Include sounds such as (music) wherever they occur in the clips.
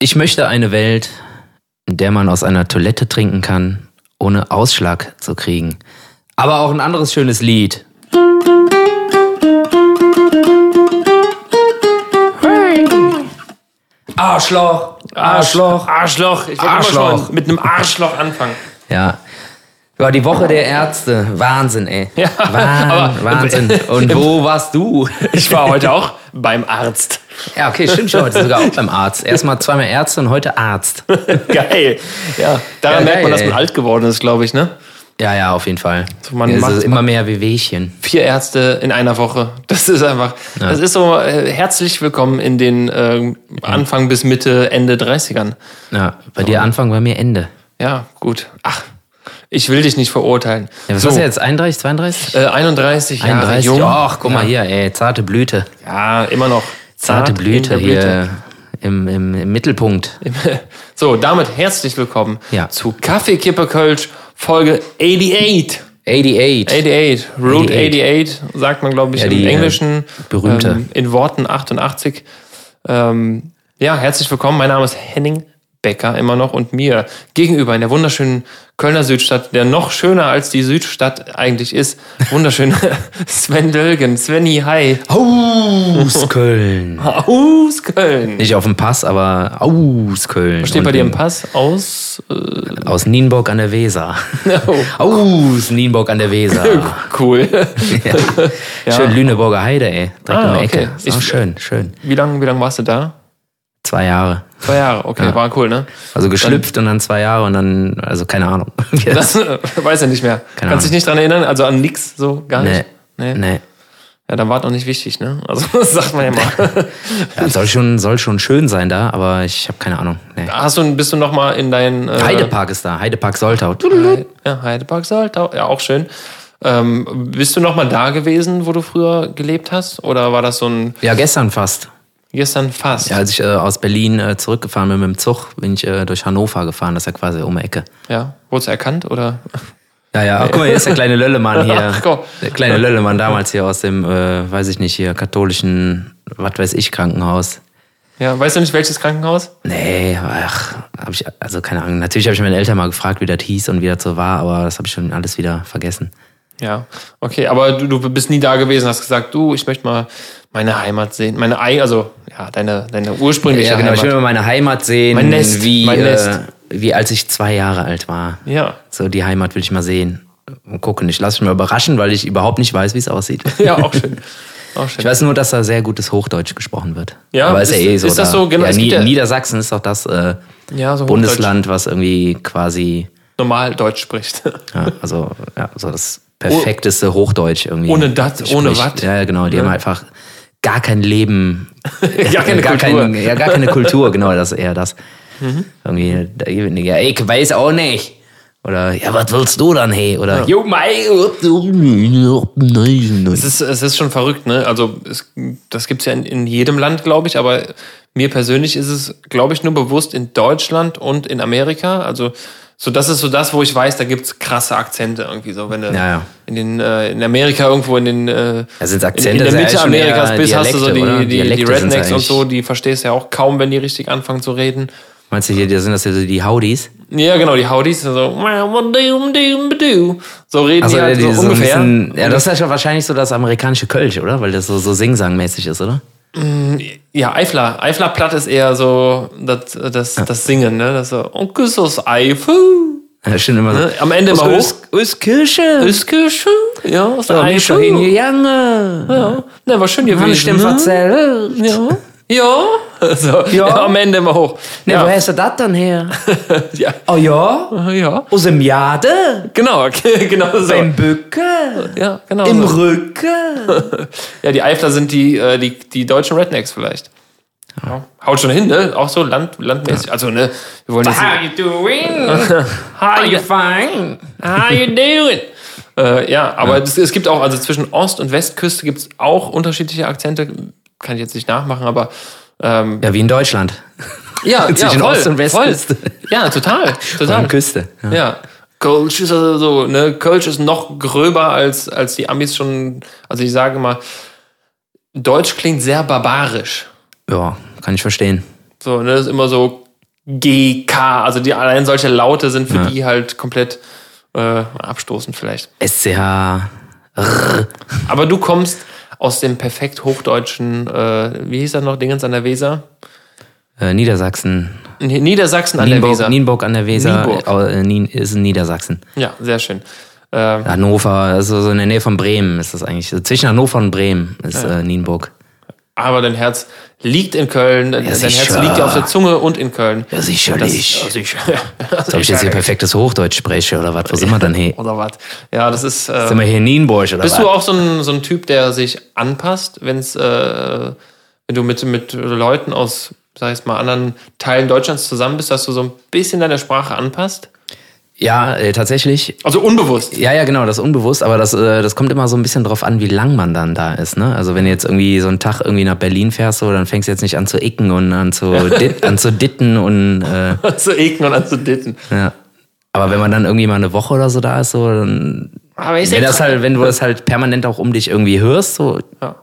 Ich möchte eine Welt, in der man aus einer Toilette trinken kann, ohne Ausschlag zu kriegen. Aber auch ein anderes schönes Lied. Arschloch, Arschloch, Arschloch. Ich wollte immer Arschloch. schon mit einem Arschloch anfangen. Ja. War die Woche der Ärzte. Wahnsinn, ey. Ja, Wahn, Wahnsinn. Und wo warst du? Ich war heute auch beim Arzt. Ja, okay, stimmt schon. Heute sogar auch beim Arzt. Erstmal zweimal Ärzte und heute Arzt. (laughs) Geil. Ja, daran Ja, merkt man, geil, dass man ey. alt geworden ist, glaube ich, ne? Ja, ja, auf jeden Fall. So, man es macht- ist immer mehr Wehwehchen. Vier Ärzte in einer Woche. Das ist einfach. Ja. Das ist so äh, herzlich willkommen in den ähm, Anfang bis Mitte, Ende 30ern. Ja, bei dir Anfang, bei mir Ende. Ja, gut. Ach, ich will dich nicht verurteilen. Ja, was so, du jetzt? 31, 32? Äh, 31 Jahre 31? jung. Ach, guck mal ja. hier, ey, zarte Blüte. Ja, immer noch. Zarte Zart Blüte der hier im, im, im Mittelpunkt. (laughs) So, damit herzlich willkommen Ja. zu Kaffeekipper Kölsch Folge 88. 88. 88, Route 88. 88, sagt man, glaube ich, Ja, im die, äh, Englischen. berühmte. Ähm, in Worten 88. Ähm, ja, herzlich willkommen. Mein Name ist Henning Becker immer noch und mir gegenüber in der wunderschönen Kölner Südstadt, der noch schöner als die Südstadt eigentlich ist. Wunderschön (laughs) Sven Dölgen. Svenny, hi. Aus (laughs) Köln. Aus Köln. Nicht auf dem Pass, aber aus Köln. Was steht bei dir im Und Pass? Aus. Äh, Aus Nienburg an der Weser. (laughs) oh, Aus Nienburg an der Weser. cool. Ja. Schön Lüneburger Heide, ey. Direkt Ah, um die Ecke. okay. Ist Ich- schön, schön. Wie lange wie lang warst du da? Zwei Jahre. Zwei Jahre, okay, Ja. war cool, ne? Also geschlüpft und dann zwei Jahre und dann, also keine Ahnung. (laughs) (laughs) Das- weiß er nicht mehr. Keine Kannst dich nicht dran erinnern? Also an nix, so gar nee, nicht? Nee. nee. Ja, dann war doch nicht wichtig, ne? Also (laughs) das sagt man ja mal. Ja, soll, schon, soll schon schön sein da, aber ich habe keine Ahnung. Nee. Hast du, bist du noch mal in dein... Äh, Heidepark ist da, Heidepark Soltau. Ja, Heidepark Saltau, ja, auch schön. Ähm, bist du noch mal da gewesen, wo du früher gelebt hast? Oder war das so ein... Ja, gestern fast. Gestern fast? Ja, als ich äh, aus Berlin äh, zurückgefahren bin mit dem Zug, bin ich äh, durch Hannover gefahren. Das ist ja quasi um die Ecke. Ja? Wurdest du erkannt, oder? Ja, ja, ach, guck mal, hier ist der kleine Löllemann hier. (laughs) Ach, komm. Der kleine Löllemann damals hier aus dem, äh, weiß ich nicht, hier katholischen, was weiß ich, Krankenhaus. Ja, weißt du nicht, welches Krankenhaus? Nee, ach, hab ich, also keine Ahnung. Natürlich habe ich meine Eltern mal gefragt, wie das hieß und wie das so war, aber das habe ich schon alles wieder vergessen. Ja, okay, aber du, du bist nie da gewesen, hast gesagt, du, ich möchte mal meine Heimat sehen. Meine, Ei- also, ja, deine, deine ursprüngliche Ja, genau, ich will Heimat. mal meine Heimat sehen, Mein Nest, wie, mein äh, Nest. wie als ich zwei Jahre alt war. Ja, So, die Heimat will ich mal sehen und gucken. Ich lasse mich mal überraschen, weil ich überhaupt nicht weiß, wie es aussieht. (laughs) ja, auch schön. (laughs) Auch schön. Ich weiß nur, dass da sehr gutes Hochdeutsch gesprochen wird. Ja, aber ist, ja ist- eh so. ist das da, so? Genau, ja, ja- Niedersachsen ist doch das äh, Ja, so Bundesland, was irgendwie quasi, normal Deutsch spricht. ja, also ja, so das perfekteste Hochdeutsch irgendwie. Ohne dat, ohne wat. Ja, ja, genau. Die haben einfach gar kein Leben. (laughs) Gar keine (laughs) gar Kultur. Kein, ja, gar keine Kultur, genau, das ist eher das. Mhm. Irgendwie, ja, ich weiß auch nicht. Oder, ja, was willst du dann, hey? Oder, jo, mei, Es ist, es ist schon verrückt, ne? Also, es, das gibt's ja in, in jedem Land, glaube ich, aber mir persönlich ist es, glaube ich, nur bewusst in Deutschland und in Amerika. Also, so das ist so das, wo ich weiß, da gibt's krasse Akzente irgendwie so. Wenn du Ja, ja. in den äh, in Amerika irgendwo in den äh, Ja, sind's in, Akzente, in der sind Mitte Amerikas bist, hast du so die, Dialekte, die, die Dialekte Rednecks und so, die verstehst ja auch kaum, wenn die richtig anfangen zu reden. Meinst du hier, die sind das ja so die Howdies? Ja, genau, die Howdies, so, so reden Also, die halt so die so ungefähr. bisschen, ja, das ist ja wahrscheinlich so das amerikanische Kölsch, oder? Weil das so, so Singsangmäßig ist, oder? Ja, Eifler. Eifler Platt ist eher so das, das, das Singen, ne? Das so, und küss aus Eifel. Ja, stimmt immer so. Ne? Am Ende immer hoch. Euskirche. Öskirche. Ja, aus der Ja, mich schon Eifel. hingegangen. Ja, ne, war schön gewesen. Stimmen ne? Ja. Ja. So, ja. Am Ende immer hoch. Ne, ja. woher ist das dann her? (laughs) ja. Oh ja? Ja. Aus dem Jade? Genau, (laughs) genau so. Beim Bücken? Ja, genau. Im so. Rücken? (laughs) Ja, die Eifler sind die, äh, die, die deutschen Rednecks vielleicht. Ja. Haut schon hin, ne? Auch so land, landmäßig. Also, ne? Wir wollen jetzt. you doing? How you fine? How you doing? Äh, ja, aber Es, es gibt auch, also zwischen Ost- und Westküste gibt es auch unterschiedliche Akzente. Kann ich jetzt nicht nachmachen, aber ähm, Ja, wie in Deutschland. ja, (laughs) Zwischen ja, voll, Ost- und Westküste. Voll. Ja, total, (laughs) total. An Küste. Ja. Ja. Kölsch ist also so, ne, Kölsch ist noch gröber als, als die Amis schon, also ich sage mal, Deutsch klingt sehr barbarisch. ja, kann ich verstehen. So, ne, ist immer so GK. Also die allein solche Laute sind für Ja. die halt komplett äh, abstoßend vielleicht. SCH. Aber du kommst aus dem perfekt hochdeutschen, äh, wie hieß das noch, Dingens an der Weser? Äh, Niedersachsen. Niedersachsen an der Nienburg, Weser. Nienburg an der Weser Nienburg. Äh, Nien, ist in Niedersachsen. Ja, sehr schön. Äh, Hannover, also so in der Nähe von Bremen ist das eigentlich. So zwischen Hannover und Bremen ist äh, Nienburg. Aber dein Herz liegt in Köln, dein Herz sicher. liegt ja auf der Zunge und in Köln. Ja, sicherlich. Das, sicher. (laughs) Ob ich jetzt hier perfektes Hochdeutsch spreche oder was? Wo sind wir dann hier? Oder was? Ja, das ist. Äh, Sind wir hier in Nienburg oder Bist was? du auch so ein, so ein Typ, der sich anpasst, wenn's, äh, wenn du mit, mit Leuten aus, sag ich mal, anderen Teilen Deutschlands zusammen bist, dass du so ein bisschen deine Sprache anpasst? Ja, äh, tatsächlich. Also unbewusst. Ja, ja, genau, das ist unbewusst, aber das, äh, das kommt immer so ein bisschen drauf an, wie lang man dann da ist. Ne? Also wenn du jetzt irgendwie so einen Tag irgendwie nach Berlin fährst, so, dann fängst du jetzt nicht an zu icken und an zu, (laughs) dit, an zu ditten und äh, zu eken und an zu ditten. ja. Aber wenn man dann irgendwie mal eine Woche oder so da ist, so, dann Aber ich wenn, das halt, wenn du das halt permanent auch um dich irgendwie hörst, so Ja.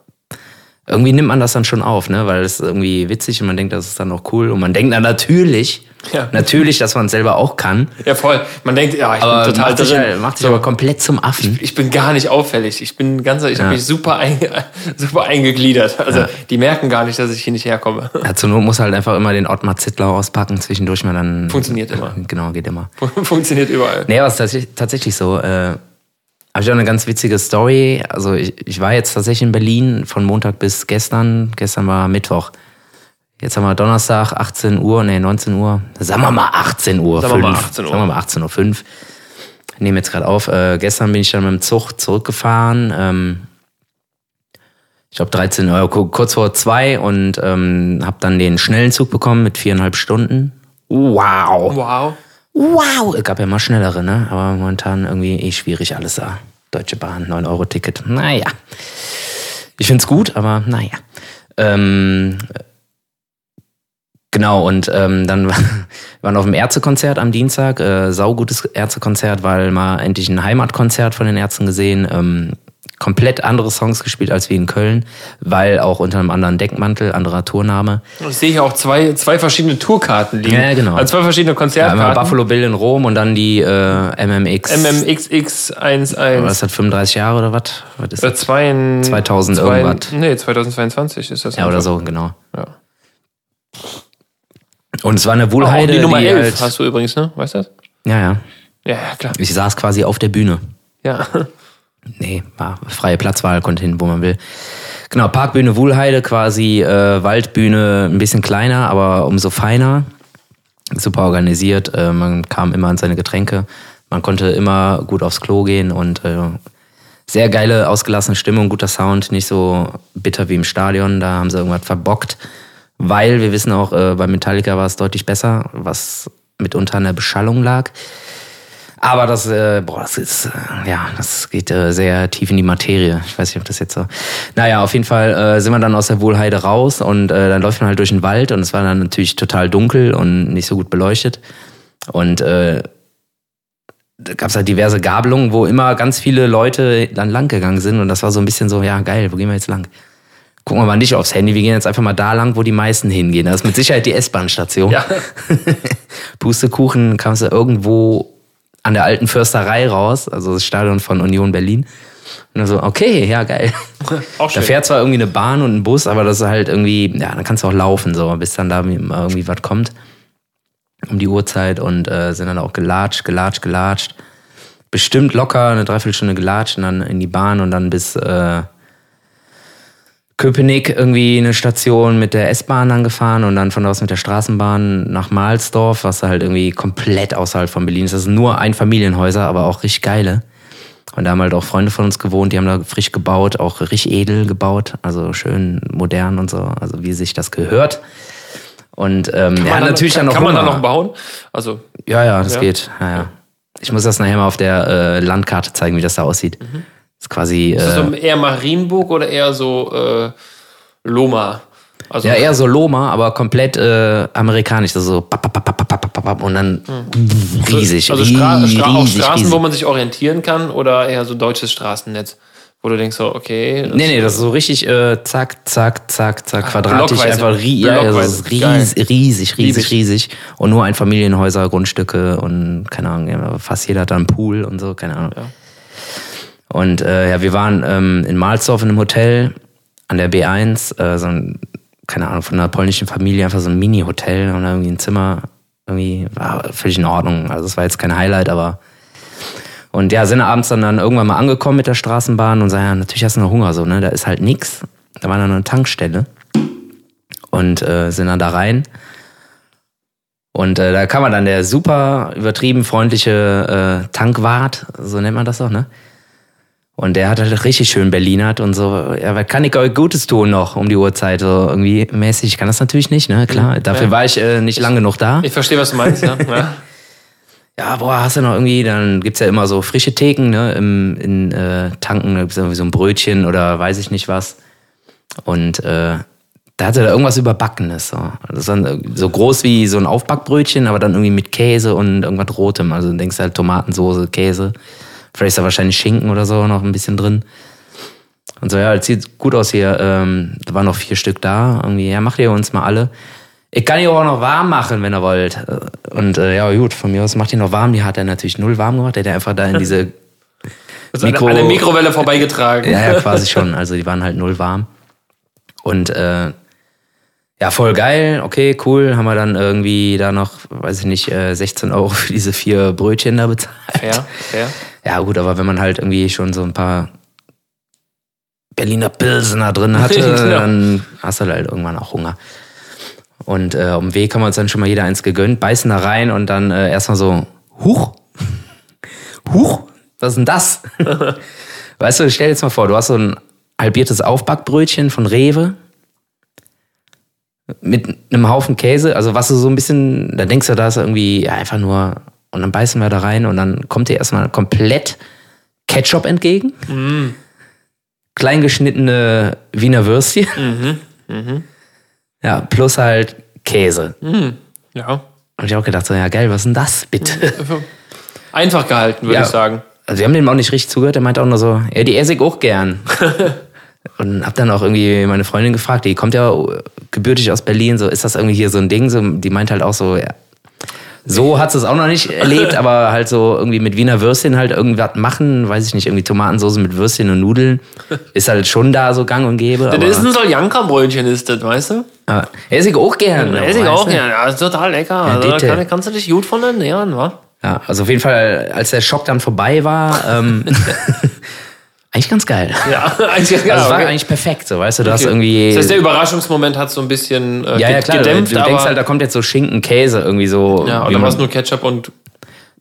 irgendwie nimmt man das dann schon auf, ne? Weil es ist irgendwie witzig und man denkt, das ist dann auch cool. Und man denkt dann natürlich, Ja. natürlich, dass man es selber auch kann. ja, voll. Man denkt, ja, ich Aber bin total macht drin. halt, macht sich aber komplett zum Affen. ich bin gar nicht auffällig. Ich bin ganz, ich Ja. habe mich super, einge, (laughs) super eingegliedert. Also die merken gar nicht, dass ich hier nicht herkomme. (laughs) Ja, zur Not muss halt einfach immer den Ottmar Zittlau auspacken, zwischendurch mal dann. Funktioniert immer. Genau, geht immer. (laughs) Funktioniert überall. Nee, aber es ist tatsächlich, tatsächlich so. Äh, habe ich auch eine ganz witzige Story. Also ich, ich war jetzt tatsächlich in Berlin von Montag bis gestern. Gestern war Mittwoch. Jetzt haben wir Donnerstag, 18 Uhr, nee, 19 Uhr. Sagen wir mal 18 Uhr. Sagen wir mal 5. 18 Uhr. Sagen wir mal 18 Uhr 5. Nehmen jetzt gerade auf. Äh, gestern bin ich dann mit dem Zug zurückgefahren. Ähm, ich glaube 13 Uhr, ku- kurz vor zwei und ähm, habe dann den schnellen Zug bekommen mit viereinhalb Stunden. Wow. Wow. Wow. Es gab ja mal schnellere, ne? Aber momentan irgendwie eh schwierig alles da. Deutsche Bahn, 9-Euro-Ticket. Naja. Ich find's gut, aber naja. Ähm, genau, und ähm, dann (laughs) war- wir waren auf dem Ärztekonzert am Dienstag. Äh, saugutes Ärztekonzert, weil mal endlich ein Heimatkonzert von den Ärzten gesehen. Ähm, komplett andere Songs gespielt als wie in Köln, weil auch unter einem anderen Deckmantel, anderer Tourname. Ich sehe hier auch zwei, zwei verschiedene Tourkarten liegen. Ja, genau. Also zwei verschiedene Ja, Konzertkarten. einmal Buffalo Bill in Rom und dann die äh, MMX. MMXX11. Was hat 35 Jahre oder was? Was ist Äh, das? zwei in 2000 zwei, irgendwas. Nee, 2022 ist das. Ja, oder so, genau. Ja. Und es war eine Auch Wohlheide. die Nummer 11 halt, hast du übrigens, ne? Weißt du das? ja, ja. Ja, ja, klar. Ich saß quasi auf der Bühne. Ja. Nee, war freie Platzwahl, konnte hin, wo man will. Genau, Parkbühne Wuhlheide, quasi äh, Waldbühne ein bisschen kleiner, aber umso feiner. Super organisiert. Äh, man kam immer an seine Getränke. Man konnte immer gut aufs Klo gehen und äh, sehr geile, ausgelassene Stimmung, guter Sound, nicht so bitter wie im Stadion. Da haben sie irgendwas verbockt. Weil wir wissen auch, äh, bei Metallica war es deutlich besser, was mitunter an der Beschallung lag. Aber das, äh, boah, das ist, äh, ja, das geht äh, sehr tief in die Materie. Ich weiß nicht, ob das jetzt so. Naja, auf jeden Fall äh, sind wir dann aus der Wohlheide raus und äh, dann läuft man halt durch den Wald und es war dann natürlich total dunkel und nicht so gut beleuchtet. Und äh, da gab es halt diverse Gabelungen, wo immer ganz viele Leute dann lang gegangen sind und das war so ein bisschen so, ja geil, wo gehen wir jetzt lang? Gucken wir mal nicht aufs Handy, wir gehen jetzt einfach mal da lang, wo die meisten hingehen. Das ist mit Sicherheit die S-Bahn-Station. Ja. (laughs) Pustekuchen kamst du irgendwo an der alten Försterei raus, also das Stadion von Union Berlin. Und dann so, okay, ja, geil. Auch Da schön. fährt zwar irgendwie eine Bahn und ein Bus, aber das ist halt irgendwie, ja, dann kannst du auch laufen, so, bis dann da irgendwie was kommt. Um die Uhrzeit und äh, sind dann auch gelatscht, gelatscht, gelatscht. Bestimmt locker eine Dreiviertelstunde gelatscht und dann in die Bahn und dann bis äh, Köpenick irgendwie eine Station mit der S-Bahn dann gefahren und dann von da aus mit der Straßenbahn nach Mahlsdorf, was halt irgendwie komplett außerhalb von Berlin ist. Das sind nur Einfamilienhäuser, aber auch richtig geile. Und da haben halt auch Freunde von uns gewohnt, die haben da frisch gebaut, auch richtig edel gebaut, also schön modern und so, also wie sich das gehört. Und ähm, ja, Kann man natürlich kann, dann noch Kann man da noch bauen? Also, Ja, ja, das Ja. geht. Ja, ja. Ich muss das nachher mal auf der äh, Landkarte zeigen, wie das da aussieht. Das ist quasi. ist das Äh, so eher Marienburg oder eher so äh, Loma? Also, ja, eher so Loma, aber komplett äh, amerikanisch. Also so pap, pap, pap, pap, pap, pap, pap, und dann riesig. Also Stra riesig, Stra auch riesig, Straßen, riesig. wo man sich orientieren kann oder eher so deutsches Straßennetz? wo du denkst so, okay. Nee, nee, das ist so richtig äh, zack, zack, zack, zack, quadratisch, Blockweise. einfach rie ja, also ist Blockweise. ries, riesig, riesig, riesig. Und nur Einfamilienhäuser, Grundstücke und keine Ahnung, fast jeder hat da einen Pool und so, keine Ahnung. Ja. Und äh, ja, wir waren ähm, in Malzdorf in einem Hotel an der B1, äh, so ein, keine Ahnung, von einer polnischen Familie, einfach so ein Mini-Hotel und da irgendwie ein Zimmer, irgendwie war völlig in Ordnung. Also es war jetzt kein Highlight, aber und ja, sind abends dann, dann irgendwann mal angekommen mit der Straßenbahn und sagen, ja, natürlich hast du noch Hunger, so, ne? Da ist halt nix. Da war dann eine Tankstelle. Und äh, sind dann da rein. Und äh, da kam dann der super übertrieben freundliche äh, Tankwart, so nennt man das doch, ne? Und der hat halt richtig schön Berlinert und so, ja, was kann ich euch Gutes tun noch um die Uhrzeit? So irgendwie mäßig, ich kann das natürlich nicht, ne? Klar, dafür Ja. war ich äh, nicht lange noch da. Ich verstehe, was du meinst, ja. ja. (laughs) Ja, boah, hast du noch irgendwie, dann gibt's ja immer so frische Theken, ne, im, in äh, Tanken, da gibt's irgendwie so ein Brötchen oder weiß ich nicht was. Und äh, da hatte da irgendwas Überbackenes. So. Das ist dann so groß wie so ein Aufbackbrötchen, aber dann irgendwie mit Käse und irgendwas Rotem. Also du denkst halt Tomatensoße, Käse. Vielleicht ist da wahrscheinlich Schinken oder so noch ein bisschen drin. Und so, ja, das sieht gut aus hier. Ähm, da waren noch vier Stück da. Irgendwie, ja, macht ihr uns mal alle. Ich kann die auch noch warm machen, wenn ihr wollt. Und äh, ja, gut, von mir aus macht ihr noch warm. Die hat er natürlich null warm gemacht. Der hat einfach da in diese (laughs) eine, Mikro- eine Mikrowelle vorbeigetragen. ja, ja, quasi (laughs) schon. Also die waren halt null warm. Und äh, ja, voll geil, okay, cool. Haben wir dann irgendwie da noch, weiß ich nicht, äh, 16 Euro für diese vier Brötchen da bezahlt. Fair, fair. Ja, gut, aber wenn man halt irgendwie schon so ein paar Berliner Pilsener drin hatte, (laughs) Genau. dann hast du halt irgendwann auch Hunger. Und äh, dem Weg haben wir uns dann schon mal jeder eins gegönnt, beißen da rein und dann äh, erstmal so, huch, huch, was ist denn das? (laughs) weißt du, stell dir jetzt mal vor, du hast so ein halbiertes Aufbackbrötchen von Rewe mit einem Haufen Käse, also was du so ein bisschen, da denkst du, da ist irgendwie ja, einfach nur, und dann beißen wir da rein und dann kommt dir erstmal komplett Ketchup entgegen. Klein geschnittene Wiener Würstchen. Ja, plus halt Käse. Ja. Und ich auch gedacht, so, ja geil, was ist denn das, bitte? Einfach gehalten, würde Ja. ich sagen. Also wir haben dem auch nicht richtig zugehört, der meinte auch nur so, ja, die esse ich auch gern. (laughs) Und hab dann auch irgendwie meine Freundin gefragt, die kommt ja gebürtig aus Berlin, so ist das irgendwie hier so ein Ding? So, die meint halt auch so, ja, so hat es auch noch nicht erlebt, aber halt so irgendwie mit Wiener Würstchen halt irgendwas machen, weiß ich nicht, irgendwie Tomatensauce mit Würstchen und Nudeln, ist halt schon da so gang und gäbe. Das ist ein Soljanka-Brötchen, ist das, weißt du? ja, esse ich auch gern. Esse ich auch, du? ja. ja. Ist total lecker. also, da kann, kannst du dich gut von ernähren, wa? Ja, also auf jeden Fall, als der Schock dann vorbei war, ähm, (laughs) eigentlich ganz geil. Ja, (laughs) eigentlich Also ja, es war okay. eigentlich perfekt, so weißt du, du hast Okay. irgendwie. Das heißt, der Überraschungsmoment hat so ein bisschen äh, ja, ja, klar, gedämpft, du aber, denkst halt, da kommt jetzt so Schinken, Käse irgendwie so. ja, und dann war es nur Ketchup und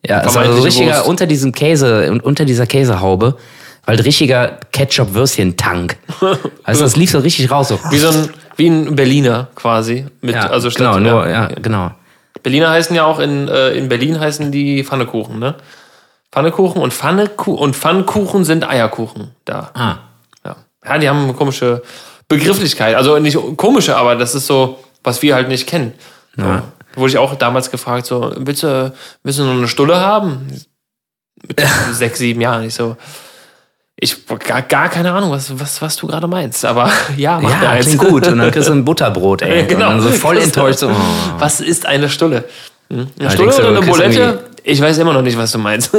Ja, es war so richtiger, Wurst. unter diesem Käse und unter dieser Käsehaube, weil richtiger Ketchup-Würstchen-Tank. (laughs) Also das lief so richtig raus, so. wie so ein, wie ein Berliner quasi. Mit, Ja, also genau, statt, nur, ja, genau. Berliner heißen ja auch in, äh, in Berlin heißen die Pfannekuchen, ne? Pfannekuchen und Pfannekuchen und Pfannkuchen sind Eierkuchen da. Ah. Ja. ja, die haben eine komische Begrifflichkeit. Also nicht komische, aber das ist so, was wir halt nicht kennen. Ja. Wurde ich auch damals gefragt, so, willst du, willst du noch eine Stulle haben? Mit (laughs) sechs, sieben Jahren. Ich so, ich gar, gar keine Ahnung, was, was, was du gerade meinst. Aber (laughs) ja, mach Ja, klingt gut. Und dann kriegst du ein Butterbrot, (laughs) ey. Genau. Und dann so voll Das- enttäuscht. So, oh. Was ist eine Stulle? Hm? Eine Ja, Stulle du, oder eine Bulette? Ich weiß immer noch nicht, was du meinst.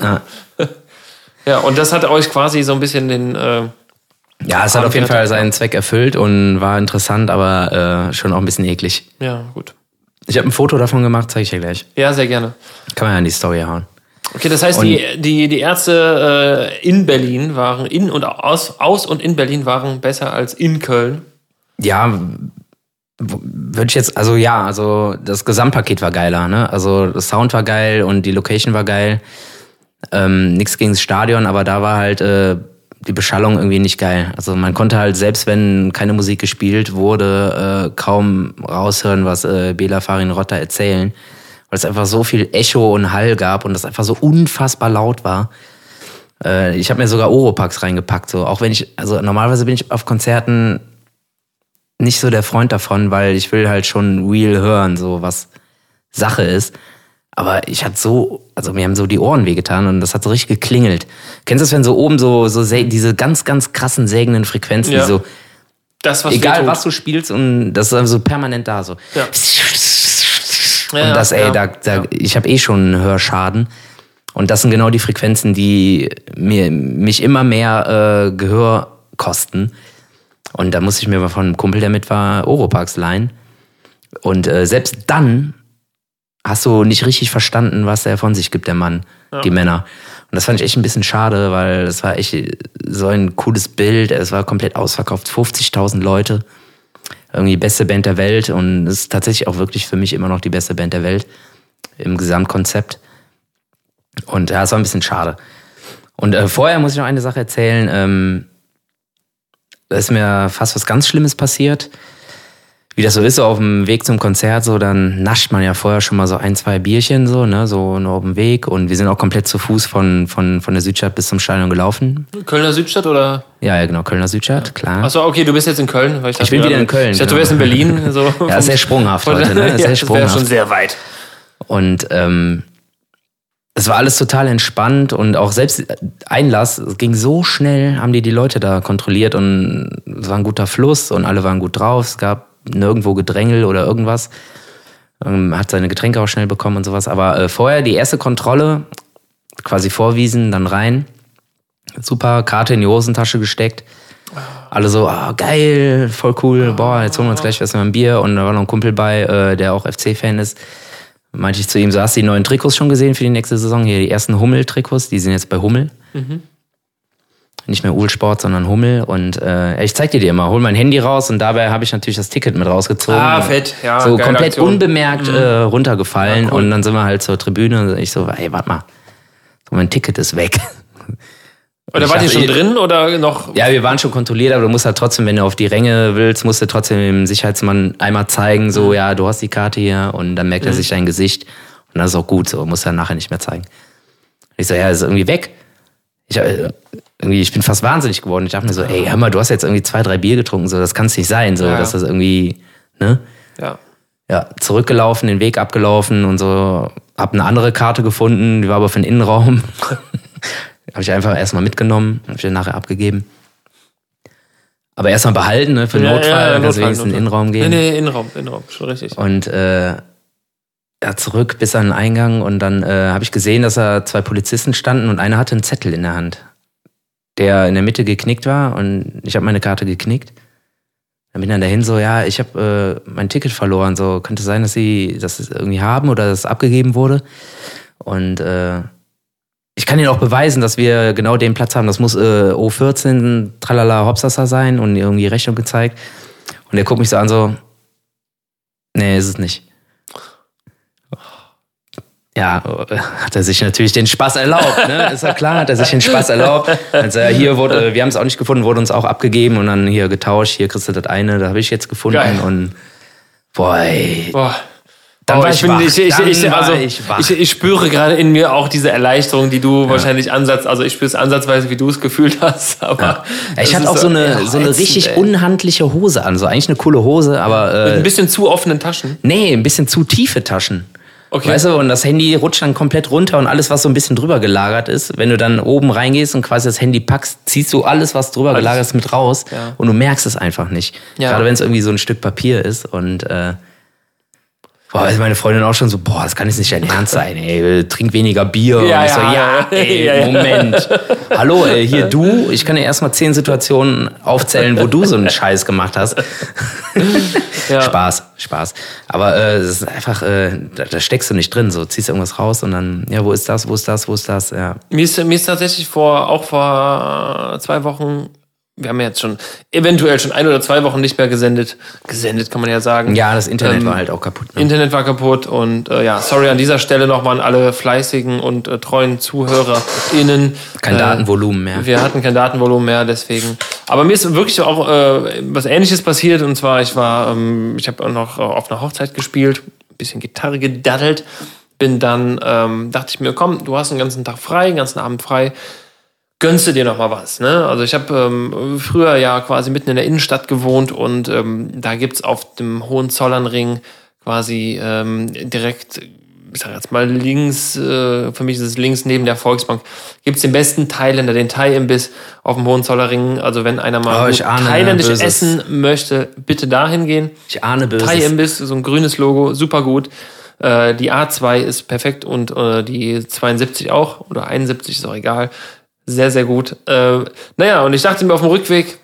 Ja. (laughs) ja, und das hat euch quasi so ein bisschen den. Äh, Ja, es hat auf jeden Fall seinen Zweck erfüllt und war interessant, aber äh, schon auch ein bisschen eklig. ja, gut. Ich habe ein Foto davon gemacht, zeige ich dir gleich. Ja, sehr gerne. Kann man ja in die Story hauen. Okay, das heißt, Und- die, die, die Ärzte äh, in Berlin waren, in und aus, aus und in Berlin waren besser als in Köln. Ja, würde ich jetzt, also ja, also das Gesamtpaket war geiler, ne? Also das Sound war geil und die Location war geil. Ähm, nix gegen das Stadion, aber da war halt äh, die Beschallung irgendwie nicht geil. Also man konnte halt, selbst wenn keine Musik gespielt wurde, äh, kaum raushören, was äh, Bela Farin Rotter erzählen. Weil es einfach so viel Echo und Hall gab und das einfach so unfassbar laut war. Äh, ich habe mir sogar Oropax reingepackt, so auch wenn ich, also normalerweise bin ich auf Konzerten nicht so der Freund davon, weil ich will halt schon real hören, so was Sache ist. Aber ich hatte so, also mir haben so die Ohren wehgetan und das hat so richtig geklingelt. Kennst du das, wenn so oben so, so diese ganz, ganz krassen sägenden Frequenzen, Ja. die so, Das, was egal was du spielst und das ist so permanent da, so. Ja. Und das, ey, ja, da, da, ich habe eh schon einen Hörschaden. Und das sind genau die Frequenzen, die mir, mich immer mehr äh, Gehör kosten. Und da musste ich mir mal von einem Kumpel, der mit war, Oropax leihen. Und äh, selbst dann hast du nicht richtig verstanden, was er von sich gibt, der Mann, die Männer. Und das fand ich echt ein bisschen schade, weil es war echt so ein cooles Bild. Es war komplett ausverkauft, 50.000 Leute. Irgendwie beste Band der Welt und es ist tatsächlich auch wirklich für mich immer noch die beste Band der Welt im Gesamtkonzept. Und ja, es war ein bisschen schade. Und äh, vorher muss ich noch eine Sache erzählen. Ähm, da ist mir fast was ganz Schlimmes passiert. Wie das so ist, so auf dem Weg zum Konzert, so, dann nascht man ja vorher schon mal so ein, zwei Bierchen, so, ne, so nur auf dem Weg. Und wir sind auch komplett zu Fuß von, von, von der Südstadt bis zum Stadion gelaufen. Kölner Südstadt oder? Ja, ja, genau, Kölner Südstadt, klar. Achso, okay, du bist jetzt in Köln. Weil ich, dachte, bin wieder in Köln, Ich dachte, du genau. wärst in Berlin. So (laughs) Ja, ist sehr sprunghaft (laughs) heute, ne? Ist ja, sehr das wäre sprunghaft. schon sehr weit. Und ähm, es war alles total entspannt und auch selbst Einlass, es ging so schnell, haben die die Leute da kontrolliert und es war ein guter Fluss und alle waren gut drauf. Es gab nirgendwo Gedrängel oder irgendwas. Ähm, hat seine Getränke auch schnell bekommen und sowas. Aber äh, vorher die erste Kontrolle, quasi vorwiesen, dann rein. Super, Karte in die Hosentasche gesteckt. Alle so, ah, geil, voll cool, boah, jetzt holen wir uns gleich was ein Bier. Und da war noch ein Kumpel bei, äh, der auch FC-Fan ist. Meinte ich zu ihm, so hast du die neuen Trikots schon gesehen für die nächste Saison? Hier die ersten Hummel-Trikots, die sind jetzt bei Hummel. Nicht mehr Uhlsport, sondern Hummel. Und äh, ich zeig dir die immer, hol mein Handy raus und dabei habe ich natürlich das Ticket mit rausgezogen. Ah, fett, ja, So komplett Aktion. Mhm. unbemerkt äh, runtergefallen. Ja, cool. Und dann sind wir halt zur Tribüne und ich so, ey, warte mal, so, mein Ticket ist weg. (laughs) Oder wart ihr schon drin oder noch? Ja, wir waren schon kontrolliert, aber du musst halt trotzdem, wenn du auf die Ränge willst, musst du trotzdem dem Sicherheitsmann einmal zeigen, so, ja, du hast die Karte hier und dann merkt er sich dein Gesicht und das ist auch gut, so, muss er nachher nicht mehr zeigen. Ich so, ja, ist irgendwie weg. Ich, äh, irgendwie, ich bin fast wahnsinnig geworden. Ich dachte mir so, ey, hör mal, du hast jetzt irgendwie zwei, drei Bier getrunken, so, das kann es nicht sein, so, Ja. dass das irgendwie, ne? Ja. Ja, zurückgelaufen, den Weg abgelaufen und so, hab eine andere Karte gefunden, die war aber für den Innenraum. (laughs) habe ich einfach erstmal mitgenommen, habe ich dann nachher abgegeben. Aber erstmal behalten, ne, für den Notfall, dann kannst du wenigstens in den Innenraum gehen. Nee, nee, Innenraum, Innenraum, schon richtig. Und äh, ja, zurück bis an den Eingang und dann äh, habe ich gesehen, dass da zwei Polizisten standen und einer hatte einen Zettel in der Hand, der in der Mitte geknickt war und ich habe meine Karte geknickt. Dann bin ich dann dahin so, ja, ich habe äh, mein Ticket verloren, so könnte sein, dass sie das irgendwie haben oder dass es abgegeben wurde. Und äh, ich kann Ihnen auch beweisen, dass wir genau den Platz haben. Das muss äh, O14 Tralala Hopsasa sein und irgendwie Rechnung gezeigt. Und der guckt mich so an, so, nee, ist es nicht. Ja, äh, hat er sich natürlich den Spaß erlaubt, ne? Ist ja klar, hat er sich den Spaß erlaubt. Also hier wurde, wir haben es auch nicht gefunden, wurde uns auch abgegeben und dann hier getauscht, hier kriegst du das eine, da habe ich jetzt gefunden Geil. und boah, ey. Boah. Dann Oh, war ich, ich bin, ich, ich, Dann ich, war also, ich ich, spüre gerade in mir auch diese Erleichterung, die du wahrscheinlich ansatz, also ich spüre es ansatzweise, wie du es gefühlt hast, (laughs) aber Ja. Ich hatte auch so eine, ja, so eine richtig ey. unhandliche Hose an. So eigentlich eine coole Hose, aber Mit äh, ein bisschen zu offenen Taschen. nee, ein bisschen zu tiefe Taschen. Okay. Weißt du, und das Handy rutscht dann komplett runter und alles, was so ein bisschen drüber gelagert ist, wenn du dann oben reingehst und quasi das Handy packst, ziehst du alles, was drüber Alles. gelagert ist, mit raus Ja. und du merkst es einfach nicht. Ja. Gerade wenn es irgendwie so ein Stück Papier ist und äh, boah, ist meine Freundin auch schon so, boah, das kann jetzt nicht dein Ernst sein, ey, trink weniger Bier. Ja, und ich so, ja. (laughs) ey. Moment. Hallo, ey, hier du, ich kann dir erstmal zehn Situationen aufzählen, wo du so einen Scheiß gemacht hast. (laughs) Ja. Spaß, Spaß. Aber äh, es ist einfach, äh, da, da steckst du nicht drin. So ziehst irgendwas raus und dann, ja, wo ist das, wo ist das, wo ist das? Ja. Mir ist, mir ist tatsächlich vor, auch vor äh, zwei Wochen, wir haben ja jetzt schon eventuell schon ein oder zwei Wochen nicht mehr gesendet. Gesendet kann man ja sagen. Ja, das Internet Ähm, war halt auch kaputt. Ne? Internet war kaputt und äh, ja, sorry an dieser Stelle nochmal an alle fleißigen und äh, treuen ZuhörerInnen. Kein Äh, Datenvolumen mehr. Wir hatten kein Datenvolumen mehr, deswegen. Aber mir ist wirklich auch äh, was Ähnliches passiert und zwar ich war, ähm, ich habe auch noch äh, auf einer Hochzeit gespielt, ein bisschen Gitarre gedaddelt, bin dann ähm, dachte ich mir, komm, du hast den ganzen Tag frei, den ganzen Abend frei, gönnst du dir noch mal was. Ne? Also ich habe ähm, früher ja quasi mitten in der Innenstadt gewohnt und ähm, da gibt's auf dem Hohenzollernring quasi ähm, direkt ich sag jetzt mal links, äh, für mich ist es links neben der Volksbank, gibt's den besten Thailänder, den Thai-Imbiss auf dem Hohenzollering. Also wenn einer mal Oh, ahne thailändisch Böses. essen möchte, bitte dahin gehen. Ich ahne Böses. Thai-Imbiss, so ein grünes Logo, super gut. Äh, die A2 ist perfekt und äh, die 72 auch oder 71 ist auch egal. Sehr, sehr gut. Äh, naja, und ich dachte mir auf dem Rückweg,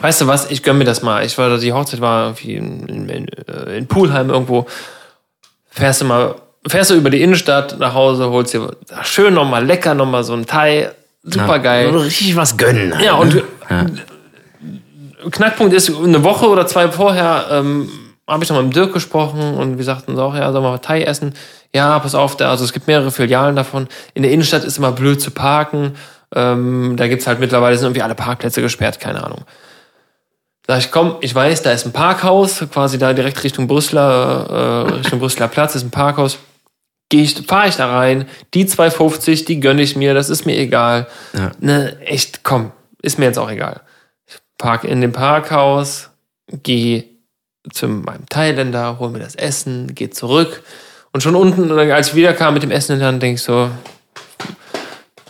weißt du was, ich gönn mir das mal. Ich war, die Hochzeit war irgendwie in, in, in, äh, in Pulheim irgendwo. Fährst du mal, fährst du über die Innenstadt nach Hause, holst dir schön nochmal lecker, nochmal so ein Thai. Super geil. Nur richtig was gönnen. halt, Ja, und ne? Ja. Knackpunkt ist, eine Woche oder zwei vorher ähm, habe ich noch mit dem Dirk gesprochen und wir sagten so auch, ja, sollen wir Thai essen? Ja, pass auf, da, also es gibt mehrere Filialen davon. In der Innenstadt ist immer blöd zu parken. Ähm, da gibt's halt mittlerweile sind irgendwie alle Parkplätze gesperrt, keine Ahnung. Sag ich, komm, ich weiß, da ist ein Parkhaus, quasi da direkt Richtung Brüsseler, äh, Richtung Brüsseler Platz ist ein Parkhaus. Geh ich, fahre ich da rein, die 2,50, die gönne ich mir, das ist mir egal. Ja. Ne, echt, komm, ist mir jetzt auch egal. Ich park in dem Parkhaus, gehe zu meinem Thailänder, hol mir das Essen, gehe zurück. Und schon unten, als ich wiederkam mit dem Essen in der Hand, denk ich so,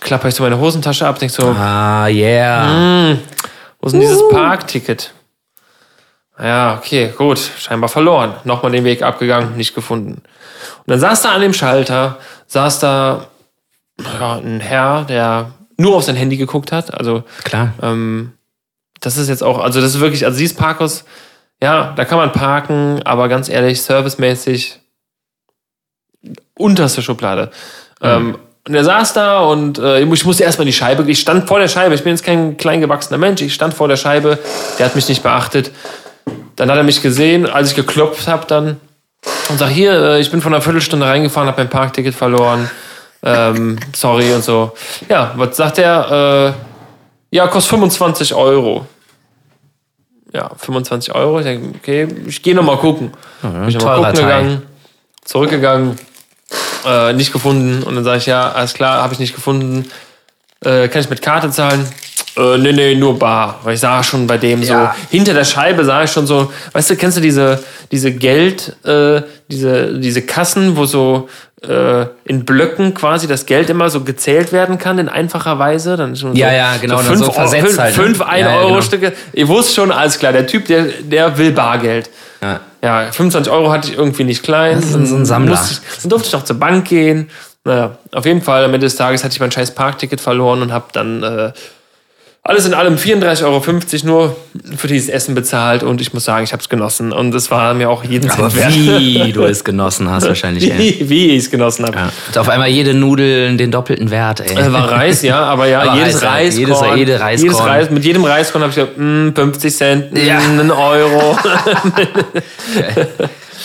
klapper ich so meine Hosentasche ab, denk so, Ah, yeah. wo ist denn dieses Parkticket? Ja, okay, gut, scheinbar verloren. Nochmal den Weg abgegangen, nicht gefunden. Und dann saß da an dem Schalter, saß da ja, ein Herr, der nur auf sein Handy geguckt hat. Also Klar. ähm, das ist jetzt auch, also das ist wirklich, also dieses Parkhaus, ja, da kann man parken, aber ganz ehrlich, servicemäßig unterste Schublade. Ähm, und er saß da und äh, ich musste erstmal in die Scheibe, ich stand vor der Scheibe, ich bin jetzt kein kleingewachsener Mensch, ich stand vor der Scheibe, der hat mich nicht beachtet. Dann hat er mich gesehen, als ich geklopft habe dann und sag, hier, äh, ich bin vor einer Viertelstunde reingefahren, habe mein Parkticket verloren, ähm, sorry und so. Ja, was sagt er? Äh, ja, kostet 25 Euro. Ja, 25 Euro. Ich denke, okay, ich gehe nochmal gucken. bin ich nochmal teurer gucken Teil. gegangen, zurückgegangen, äh, nicht gefunden. Und dann sage ich, ja, alles klar, habe ich nicht gefunden. Äh, kann ich mit Karte zahlen? Äh, nee, nee, nur bar. Weil ich sah schon bei dem Ja. so, hinter der Scheibe sah ich schon so, weißt du, kennst du diese, diese Geld, äh, diese, diese Kassen, wo so äh, in Blöcken quasi das Geld immer so gezählt werden kann in einfacher Weise? Dann schon Ja, so, ja, genau, dann fünf, so Euro- versetzt fünf, halt, ne? fünf Ja, ja, 1-Euro-Stücke. Ich wusste schon, alles klar, der Typ, der, der will Bargeld. Ja. Ja, 25 Euro hatte ich irgendwie nicht klein. Das ist so ein Sammler. Musste dann durfte ich noch zur Bank gehen. Naja, auf jeden Fall, am Ende des Tages hatte ich mein scheiß Parkticket verloren und habe dann äh, alles in allem 34,50 Euro nur für dieses Essen bezahlt und ich muss sagen, ich habe es genossen und es war mir auch jeden Aber Cent wert. wie (laughs) du es genossen hast wahrscheinlich. ey. Wie, wie ich es genossen habe. Ja. Auf einmal jede Nudel den doppelten Wert, ey. Äh, War Reis, ja, aber ja, (laughs) Aber jedes Reis, Reiskorn. jedes- jede Reiskorn. Jedes Reis, mit jedem Reiskorn habe ich gesagt, mm, 50 Cent, mm, Ja. einen Euro. (laughs)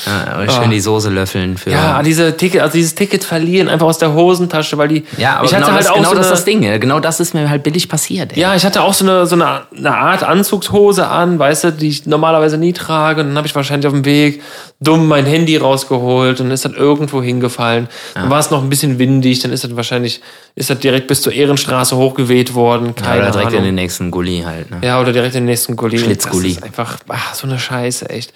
Ja, aber schön die Soße löffeln für. Ja, diese Ticket, also dieses Ticket verlieren, einfach aus der Hosentasche, weil die. Ja, aber ich hatte genau, halt das, auch genau so das ist eine, das Ding. Genau das ist mir halt billig passiert. Ey. Ja, ich hatte auch so eine, so eine, eine Art Anzugshose an, weißt du, die ich normalerweise nie trage. Und dann habe ich wahrscheinlich auf dem Weg dumm mein Handy rausgeholt und ist dann irgendwo hingefallen. Dann war es noch ein bisschen windig, dann ist das wahrscheinlich, ist das direkt bis zur Ehrenstraße hochgeweht worden. Keine Oder direkt Ahnung. in den nächsten Gully halt. Ne? Ja, oder direkt in den nächsten Gully. Schlitzgully. Das ist einfach ach, so eine Scheiße, echt.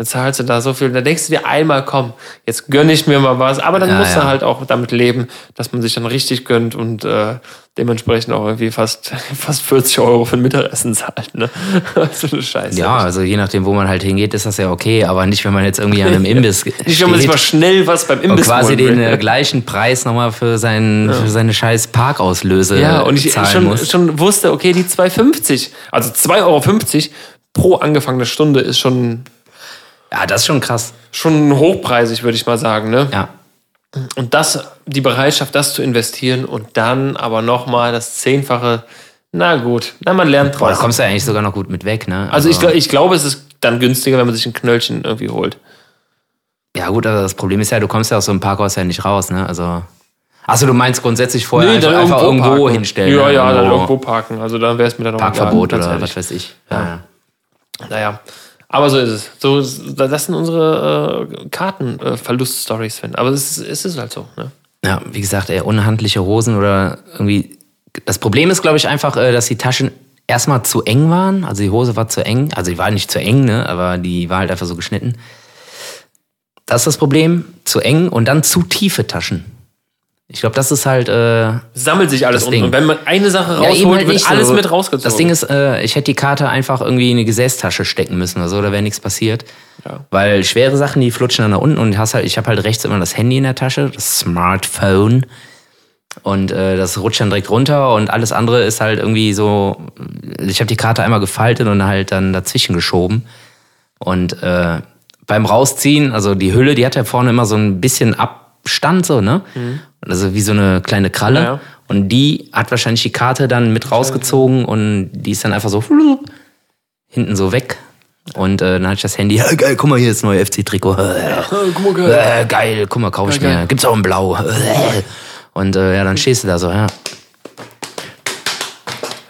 Dann zahlst du da so viel. Da denkst du dir einmal, komm, jetzt gönn ich mir mal was. Aber dann Ja, musst du ja. halt auch damit leben, dass man sich dann richtig gönnt und äh, dementsprechend auch irgendwie fast, (laughs) fast 40 Euro für ein Mittagessen zahlt. Ne? (laughs) so eine Scheiße. Ja, also je nachdem, wo man halt hingeht, ist das ja okay. Aber nicht, wenn man jetzt irgendwie an einem (laughs) Imbiss Nicht, wenn man sich steht mal schnell was beim und Imbiss quasi holen den äh, gleichen Preis nochmal für, seinen, für seine scheiß Parkauslöse Ja, und ich schon, muss. schon wusste, okay, die 2,50, also 2,50 Euro pro angefangene Stunde ist schon, Ja, das ist schon krass. schon hochpreisig, würde ich mal sagen. Ne? Ja. Und das, die Bereitschaft, das zu investieren und dann aber nochmal das Zehnfache, na gut, na, man lernt Boah, da draus. kommst du ja eigentlich sogar noch gut mit weg, ne? Also ich, gl- ich glaube, es ist dann günstiger, wenn man sich ein Knöllchen irgendwie holt. Ja, gut, aber das Problem ist ja, du kommst ja aus so einem Parkhaus ja nicht raus, ne? Also. Achso, du meinst grundsätzlich vorher einfach, einfach irgendwo, parken. hinstellen. Ja, ne? ja, dann irgendwo parken. Also dann wäre es mir dann auch Parkverbot egal, oder was weiß ich. Ja. Ja. Naja, aber so ist es. So, das sind unsere äh, Kartenverlust-Stories, Sven. Aber es ist, es ist halt so. Ne? Ja, wie gesagt, ey, unhandliche Hosen oder irgendwie. Das Problem ist, glaube ich, einfach, äh, dass die Taschen erstmal zu eng waren. Also die Hose war zu eng. Also die war nicht zu eng, ne? Aber die war halt einfach so geschnitten. Das ist das Problem, zu eng und dann zu tiefe Taschen. Ich glaube, das ist halt. Äh, Sammelt sich alles unten. Ding. Und wenn man eine Sache ja, rausholt, halt wird alles so. mit rausgezogen. Das Ding ist, äh, ich hätte die Karte einfach irgendwie in eine Gesäßtasche stecken müssen oder so, da wäre nichts passiert. Ja. Weil schwere Sachen, die flutschen dann nach unten und hast halt, ich habe halt rechts immer das Handy in der Tasche, das Smartphone. Und äh, das rutscht dann direkt runter und alles andere ist halt irgendwie so. Ich habe die Karte einmal gefaltet und halt dann dazwischen geschoben. Und äh, beim Rausziehen, also die Hülle, die hat ja vorne immer so ein bisschen Abstand, so, ne? Also wie so eine kleine Kralle. Mhm. Ja, ja. Und die hat wahrscheinlich die Karte dann mit rausgezogen und die ist dann einfach so hinten so weg. Und äh, dann hatte ich das Handy, ja, geil, guck mal, hier ist das neue FC-Trikot. guck mal, geil. Äh, geil, guck mal, kauf ich Geil, geil. mir. Gibt's auch in Blau. (laughs) Und äh, ja, dann stehst du da so, ja.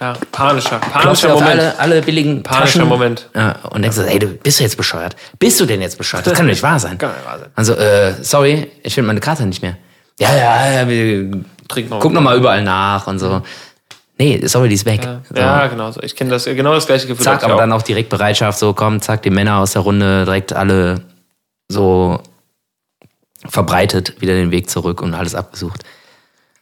Ja, panischer, panischer Moment. alle, alle billigen Panischer Taschen. Moment. Ja, und denkst du, ey, du bist du jetzt bescheuert? Bist du denn jetzt bescheuert? Das kann doch nicht wahr sein. Kann nicht wahr sein. Also, äh, sorry, ich finde meine Karte nicht mehr. Ja, ja, ja, wir Trink noch. guck noch mal überall nach und so. Nee, sorry, die ist weg. So. Ja, genau so. Ich kenne das genau das gleiche Gefühl. Zack, aber auch. dann auch direkt Bereitschaft, so komm, zack, die Männer aus der Runde direkt alle so verbreitet wieder den Weg zurück und alles abgesucht.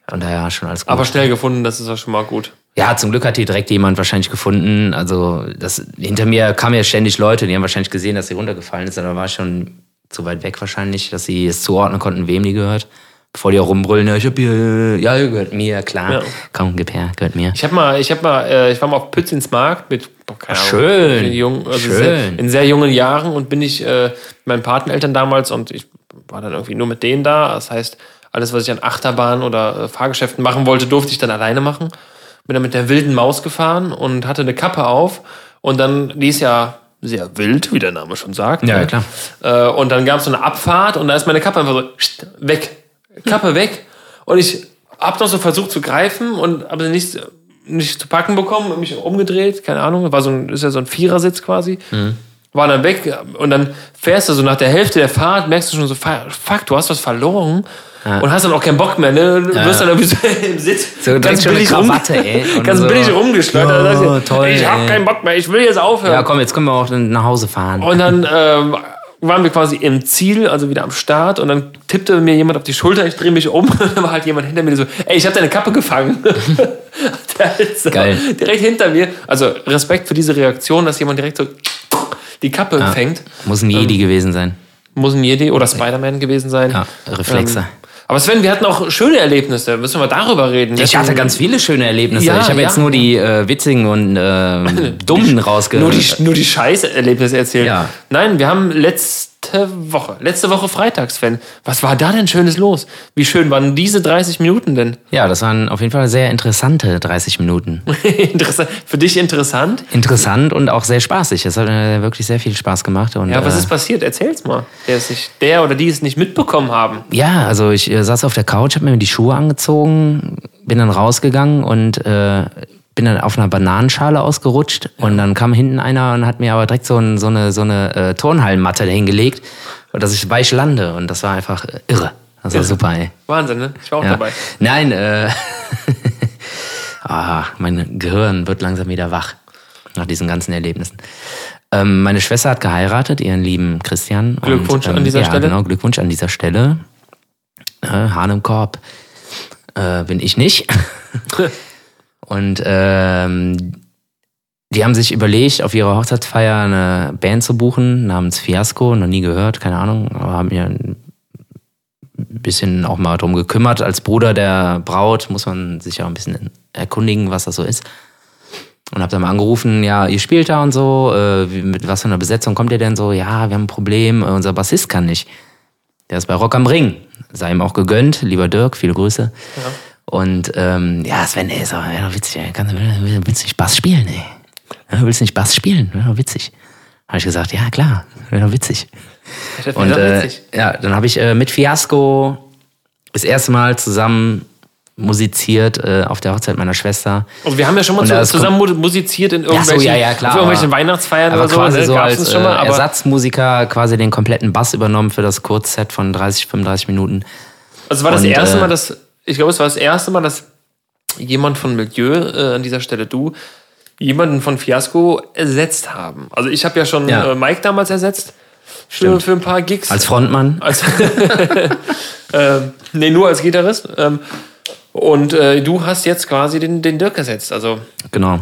Von daher schon alles gut. aber schnell gefunden, das ist auch schon mal gut. Ja, zum Glück hat hier direkt jemand wahrscheinlich gefunden. Also das, hinter mir kamen ja ständig Leute, die haben wahrscheinlich gesehen, dass sie runtergefallen ist, aber war ich schon zu weit weg wahrscheinlich, dass sie es zuordnen konnten, wem die gehört. Bevor die auch rumbrüllen, ja, ich hab hier, ja, gehört mir, klar. Ja. Komm, gib her, gehört mir. Ich habe mal, ich habe mal, äh, ich war mal auf Pützins Markt mit, keine Ahnung, Schön. in jung, also Schön. Sehr, in sehr jungen Jahren und bin ich äh, mit meinen Pateneltern damals und ich war dann irgendwie nur mit denen da. Das heißt, alles, was ich an Achterbahnen oder äh, Fahrgeschäften machen wollte, durfte ich dann alleine machen. Bin dann mit der wilden Maus gefahren und hatte eine Kappe auf und dann, die ist ja sehr wild, wie der Name schon sagt. Ja, ne? klar. Äh, und dann gab es so eine Abfahrt und da ist meine Kappe einfach so weg. Kappe weg. Und ich hab noch so versucht zu greifen und habe sie nicht, nicht zu packen bekommen und mich umgedreht, keine Ahnung. War so ein, ist ja so ein Vierersitz quasi. War dann weg und dann fährst du so nach der Hälfte der Fahrt, merkst du schon so, fuck, du hast was verloren. Und hast dann auch keinen Bock mehr, ne? Du wirst dann irgendwie so im Sitz So schon eine Krawatte, ey. (laughs) Und ganz so, billig rumgeschleudert. Ja, du, toll, ich hab ey. keinen Bock mehr, ich will jetzt aufhören. Ja, komm, jetzt können wir auch nach Hause fahren. Und dann ähm, waren wir quasi im Ziel, also wieder am Start. Und dann tippte mir jemand auf die Schulter, ich drehe mich um. (laughs) Und dann war halt jemand hinter mir, der so, ey, ich habe deine Kappe gefangen. (laughs) Geil. direkt hinter mir. Also Respekt für diese Reaktion, dass jemand direkt so die Kappe fängt. Muss ein Jedi gewesen sein. Muss ein Jedi oder Spider-Man gewesen sein. Ja, Reflexe. Ähm, aber Sven, wir hatten auch schöne Erlebnisse. Müssen wir mal darüber reden. Ich hatte ganz viele schöne Erlebnisse. Ja, ich habe ja. jetzt nur die äh, witzigen und (laughs) äh, dummen rausgehört. Nur die, nur die Scheißerlebnisse erzählt. Ja. Nein, wir haben letzte Woche, letzte Woche freitags, Sven. Was war da denn Schönes los? Wie schön waren diese 30 Minuten denn? (laughs) ja, das waren auf jeden Fall sehr interessante 30 Minuten. interessant. Für dich interessant? Interessant und auch sehr spaßig. Es hat äh, wirklich sehr viel Spaß gemacht. Und, Ja, was äh, ist passiert? Erzähl's mal. Der, nicht, der oder die es nicht mitbekommen haben. Ja, also ich äh, saß auf der Couch, habe mir die Schuhe angezogen, bin dann rausgegangen und äh, bin dann auf einer Bananenschale ausgerutscht und dann kam hinten einer und hat mir aber direkt so, ein, so eine, so eine äh, Turnhallenmatte dahingelegt, dass ich weich lande und das war einfach äh, irre. Das war super, ey. Wahnsinn, ne? Ich war auch Ja. dabei. Nein, äh, (laughs) ah, mein Gehirn wird langsam wieder wach nach diesen ganzen Erlebnissen. Ähm, meine Schwester hat geheiratet, ihren lieben Christian. Glückwunsch und, an dieser ja, Stelle. Genau, Glückwunsch an dieser Stelle. Äh, Hahn im Korb äh, bin ich nicht. (laughs) und ähm, die haben sich überlegt, auf ihrer Hochzeitsfeier eine Band zu buchen namens Fiasco, noch nie gehört, keine Ahnung, aber haben mir ein bisschen auch mal drum gekümmert. Als Bruder der Braut muss man sich ja ein bisschen erkundigen, was das so ist. Und hab dann mal angerufen, ja, ihr spielt da und so, äh, mit was für einer Besetzung kommt ihr denn so? Ja, wir haben ein Problem, äh, unser Bassist kann nicht. Der ist bei Rock am Ring. Sei ihm auch gegönnt, lieber Dirk, viele Grüße. Und ähm, ja, Sven, ey, ist doch, ja, doch witzig, ey. Kannst, will- willst du nicht Bass spielen, ey? Ja, willst du nicht Bass spielen? Wäre doch witzig. Habe ich gesagt, ja klar, wäre doch witzig. Das Und wäre äh, witzig. ja, dann habe ich äh, mit Fiasco das erste Mal zusammen musiziert äh, auf der Hochzeit meiner Schwester. Also wir haben ja schon mal Und zu, zusammen mu- musiziert in Ja, irgendwelchen, so, ja, ja, klar, irgendwelchen aber- Weihnachtsfeiern Aber oder so. quasi ne? so als schon mal, äh, aber Ersatzmusiker quasi den kompletten Bass übernommen für das Kurzset von 30, 35 Minuten. Also war das Und, erste äh, Mal, dass, ich glaube, es war das erste Mal, dass jemand von Milieu, äh, an dieser Stelle du, jemanden von Fiasco ersetzt haben. Also ich habe ja schon Ja. äh, Mike damals ersetzt für, für ein paar Gigs. Als Frontmann. (laughs) Als, ähm, nee, nur als Gitarrist. Ähm, und äh, du hast jetzt quasi den, den Dirk ersetzt. Also Genau.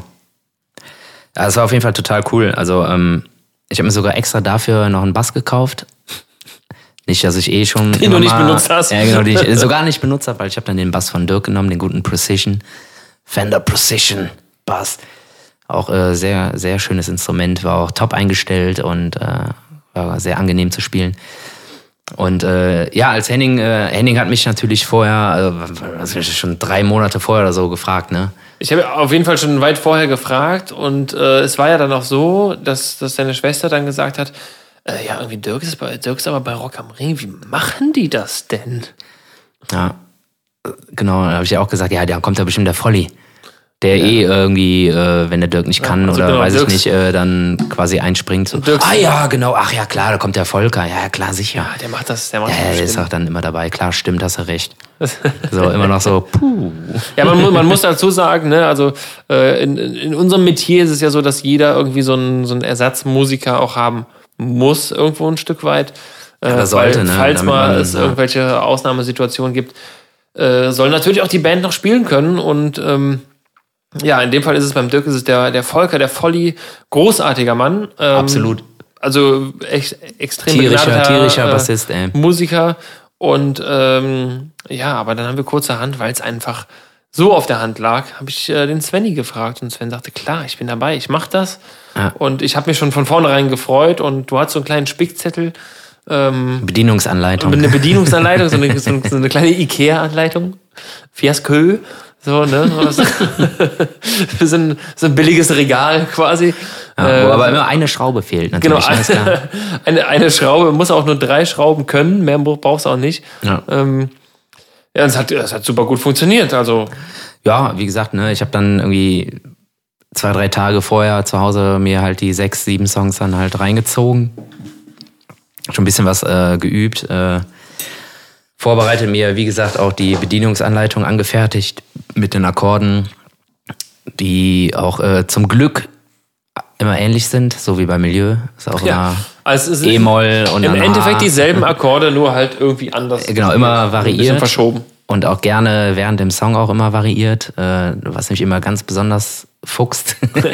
Ja, es war auf jeden Fall total cool. Also, ähm, ich habe mir sogar extra dafür noch einen Bass gekauft. Nicht, dass ich eh schon. Den du nicht benutzt hast. Ja, genau, ich sogar nicht benutzt habe, weil ich habe dann den Bass von Dirk genommen, den guten Precision. Fender Precision Bass. Auch äh, sehr, sehr schönes Instrument, war auch top eingestellt und äh, war sehr angenehm zu spielen. Und äh, ja, als Henning, äh, Henning hat mich natürlich vorher, äh, ich, schon drei Monate vorher oder so gefragt, ne? Ich habe auf jeden Fall schon weit vorher gefragt und äh, es war ja dann auch so, dass, dass deine Schwester dann gesagt hat, äh, ja, irgendwie Dirk ist, bei, Dirk ist aber bei Rock am Ring. Wie machen die das denn? Ja, genau, da habe ich ja auch gesagt, ja, dann kommt da bestimmt der Volli. Der eh irgendwie, äh, wenn der Dirk nicht kann also oder genau, weiß Dirks- ich nicht, äh, dann quasi einspringt. So, ah ja, genau, ach ja, klar, da kommt der Volker. Ja, klar, sicher. Ja, der macht das, der macht Ja, das der ist auch dann immer dabei. Klar, stimmt, hast du recht. (laughs) So, immer noch so, puh. Ja, man, man muss dazu sagen, ne, also äh, in, in in unserem Metier ist es ja so, dass jeder irgendwie so einen, so einen Ersatzmusiker auch haben muss, irgendwo ein Stück weit. Äh, das sollte, weil, ne, Falls damit mal man, es ja. irgendwelche Ausnahmesituationen gibt, äh, soll natürlich auch die Band noch spielen können und ähm, ja, in dem Fall ist es beim Dirk ist es der, der Volker, der Volli, großartiger Mann. Ähm, Absolut. Also echt extrem Tierischer, tierischer äh, Bassist, ey. Musiker. Und ähm, ja, aber dann haben wir kurzerhand, weil es einfach so auf der Hand lag, habe ich äh, den Svenny gefragt und Sven sagte, klar, ich bin dabei, ich mache das. Ja. Und ich habe mich schon von vornherein gefreut und du hast so einen kleinen Spickzettel, ähm, Bedienungsanleitung. eine Bedienungsanleitung, so eine, (laughs) so eine, kleine Ikea-Anleitung, Fiaskö, so, ne? (laughs) so, ein, so ein billiges Regal quasi. Ja, wo Äh, aber immer eine Schraube fehlt, Genau, natürlich. klar. (laughs) eine, eine Schraube, muss auch nur drei Schrauben können, mehr brauchst du auch nicht. Ja. Ähm, ja, es hat, es hat super gut funktioniert. Also, ja, wie gesagt, ne, ich habe dann irgendwie zwei, drei Tage vorher zu Hause mir halt die sechs, sieben Songs dann halt reingezogen. Schon ein bisschen was äh, geübt. Äh, vorbereitet mir, wie gesagt, auch die Bedienungsanleitung angefertigt mit den Akkorden, die auch äh, zum Glück immer ähnlich sind, so wie bei Milieu. Ist auch ja. immer Also es ist E-Moll und im Endeffekt dieselben Akkorde, nur halt irgendwie anders. Genau, immer Ein variiert. verschoben. Und auch gerne während dem Song auch immer variiert, äh, was mich immer ganz besonders fuchst. (laughs)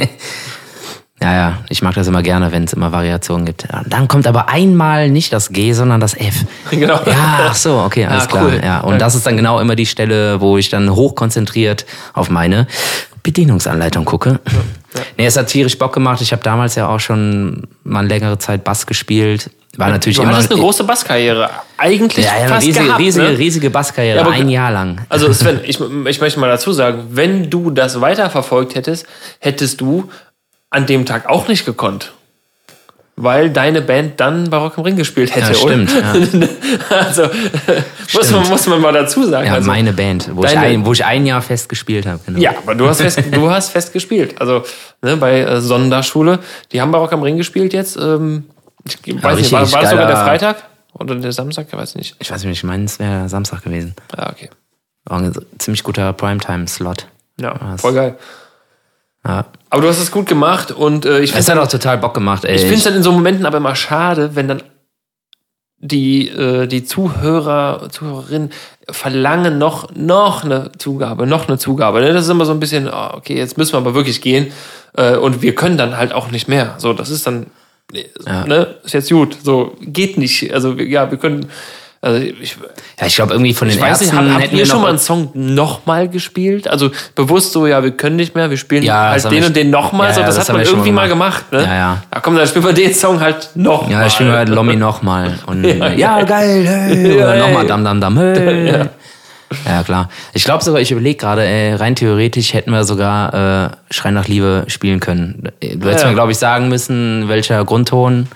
ja, ja, ich mag das immer gerne, wenn es immer Variationen gibt. Ja, dann kommt aber einmal nicht das G, sondern das F. Genau. Ja, ach so, okay, alles Ja, klar. cool. Ja, und das ist dann genau immer die Stelle, wo ich dann hochkonzentriert auf meine Bedienungsanleitung gucke. Nee, es hat tierisch Bock gemacht. Ich habe damals ja auch schon mal längere Zeit Bass gespielt. War natürlich Du immer. eine große Basskarriere. Eigentlich ja, ja, fast riesige, gehabt, riesige, ne? riesige Basskarriere, Ja, aber- ein Jahr lang. Also (laughs) Sven, ich, ich möchte mal dazu sagen, wenn du das weiterverfolgt hättest, hättest du an dem Tag auch nicht gekonnt. Weil deine Band dann bei Rock am Ring gespielt hätte. Ja, stimmt, (laughs) oder? also muss man, muss man mal dazu sagen. Ja, also, meine Band, wo ich, deine- ein, wo ich ein Jahr fest gespielt habe. Genau. ja, aber du hast fest, du hast fest gespielt. Also ne, bei äh, Sonderschule, die haben bei Rock am Ring gespielt jetzt. Ähm, ich weiß nicht, war, war das sogar der Freitag? Oder der Samstag? Ich weiß nicht. Ich weiß nicht, ich meine, es wäre Samstag gewesen. Ah, okay. War ein ziemlich guter Primetime-Slot. Ja, voll geil. Ja. Aber du hast es gut gemacht und äh, ich Es finde hat auch total Bock gemacht, ey. Ich finde es dann in so Momenten aber immer schade, wenn dann die, äh, die Zuhörer, Zuhörerinnen verlangen noch, noch eine Zugabe, noch eine Zugabe. Ne? Das ist immer so ein bisschen, oh, okay, jetzt müssen wir aber wirklich gehen. Äh, und wir können dann halt auch nicht mehr. So, das ist dann, Ja. ne, ist jetzt gut. So, geht nicht. Also, ja, wir können, also ich, ja, ich glaube, irgendwie von den ich weiß nicht, Ärzten habt, habt hätten ihr wir schon mal einen Song nochmal gespielt? Also bewusst so, ja, wir können nicht mehr, wir spielen Ja, halt den wir- und den nochmal. Ja, so, das, das hat man wir irgendwie mal gemacht. Ne? Ja, ja. Ja, komm, dann spielen wir den Song halt nochmal. Ja, ich spiele halt (laughs) Lommi nochmal. Und Ja, ja, geil, hey. Oder nochmal. Dam Dam Dam, hey. (laughs) Ja. Ja, klar. Ich glaube sogar, ich überlege gerade, ey, rein theoretisch hätten wir sogar äh, Schrei nach Liebe spielen können. Du hättest Ja. mir, glaube ich, sagen müssen, welcher Grundton.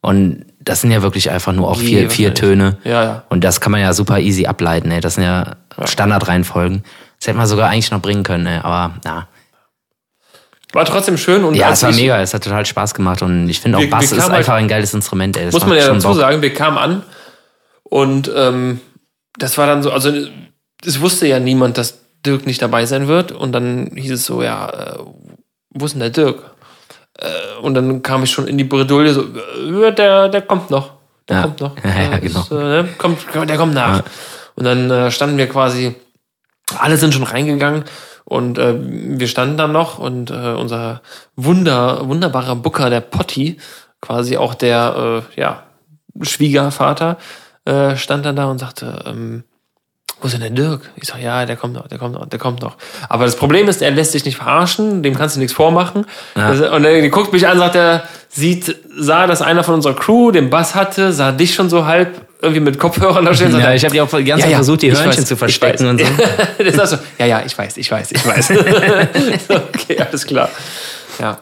Und das sind ja wirklich einfach nur auch vier, vier. Töne. Ja, ja. Und das kann man ja super easy ableiten, ey. Das sind ja, Standardreihenfolgen. Das hätten wir sogar eigentlich noch bringen können, ey. Aber na. War trotzdem schön und Ja, es war ich, mega, es hat total Spaß gemacht und ich finde auch Wir- Bass wir ist einfach halt- ein geiles Instrument, ey. Das muss man ja dazu Bock. sagen, wir kamen an und ähm, das war dann so, also es wusste ja niemand, dass Dirk nicht dabei sein wird und dann hieß es so, ja, äh, wo ist denn der Dirk? Äh, und dann kam ich schon in die Bredouille, so, äh, der, der kommt noch. Der Ja. kommt noch. (laughs) Ja, ja, genau. ist, äh, ne? kommt, der kommt nach. Und dann äh, standen wir quasi, alle sind schon reingegangen und äh, wir standen dann noch und äh, unser Wunder, wunderbarer Booker, der Potti, quasi auch der äh, ja, Schwiegervater, äh, stand dann da und sagte, ähm, wo ist denn der Dirk? Ich sag, ja, der kommt noch, der kommt noch, der kommt noch. Aber das Problem ist, er lässt sich nicht verarschen, dem kannst du nichts vormachen. Das- Und er guckt mich an, sagt er, sieht, sah, dass einer von unserer Crew den Bass hatte, sah dich schon so halb irgendwie mit Kopfhörern da stehen. Ja, ich habe ja auch die ganze Ja, Zeit ja, versucht, die Hörnchen weiß, zu verstecken und so. (laughs) das ist so, ja, ja, ich weiß, ich weiß, ich weiß. (laughs) (laughs) okay, alles klar. Ja.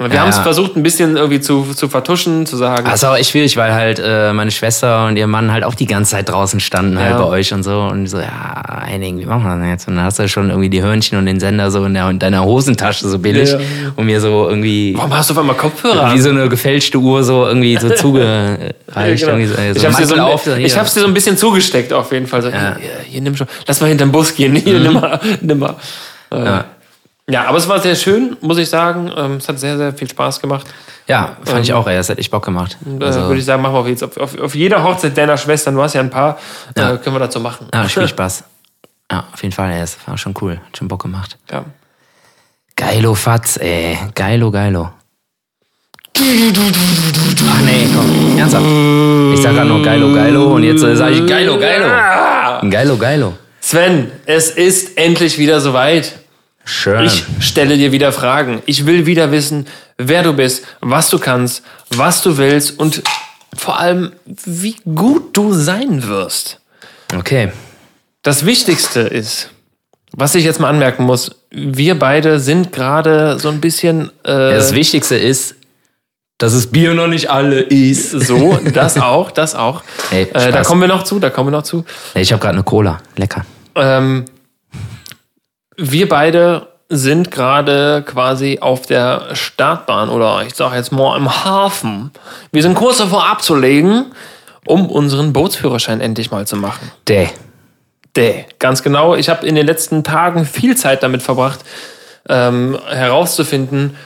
Wir Ja, haben es versucht, ein bisschen irgendwie zu, zu vertuschen, zu sagen. Das ist auch echt schwierig, weil halt äh, meine Schwester und ihr Mann halt auch die ganze Zeit draußen standen halt Ja. bei euch und so. Und so, ja, Henning, wie machen wir das denn jetzt? Und dann hast du schon irgendwie die Hörnchen und den Sender so in, der, in deiner Hosentasche so billig Ja. und mir so irgendwie Warum hast du auf einmal Kopfhörer? wie so eine gefälschte Uhr so irgendwie so zugereicht. (laughs) Ja, genau. irgendwie so, so ich hab's dir so, ich hier. hab's dir so ein bisschen zugesteckt auf jeden Fall. So, Ja. hier, hier, nimm schon. Lass mal hinterm Bus gehen. Hier, nimm mal. (laughs) Nimm mal. Äh, Ja. Ja, aber es war sehr schön, muss ich sagen. Ähm, es hat sehr, sehr viel Spaß gemacht. Ja, fand ich auch, ey. Das hat echt Bock gemacht. Äh, Also, würde ich sagen, machen wir auf, jetzt auf, auf, auf jeder Hochzeit deiner Schwestern, du hast ja ein paar, Ja. äh, können wir dazu machen. ja, viel (laughs) Spaß. Ja, auf jeden Fall, ey. Das war schon cool. Hat schon Bock gemacht. Ja. Geilo Fatz, ey. Geilo, geilo. Ach nee, komm. Ernsthaft. Ich sag grad nur geilo, geilo und jetzt äh, sag ich geilo, geilo. Geilo, geilo. Sven, es ist endlich wieder soweit. Schön. Ich stelle dir wieder Fragen. Ich will wieder wissen, wer du bist, was du kannst, was du willst und vor allem, wie gut du sein wirst. Okay. Das Wichtigste ist, was ich jetzt mal anmerken muss, wir beide sind gerade so ein bisschen äh, Das Wichtigste ist, dass das Bier noch nicht alle ist. so, das auch, das auch. Hey, äh, da kommen wir noch zu, da kommen wir noch zu. Ich habe gerade eine Cola. Lecker. Ähm, wir beide sind gerade quasi auf der Startbahn oder ich sage jetzt mal im Hafen. Wir sind kurz davor abzulegen, um unseren Bootsführerschein endlich mal zu machen. Däh. Däh, ganz genau. Ich habe in den letzten Tagen viel Zeit damit verbracht, ähm, herauszufinden,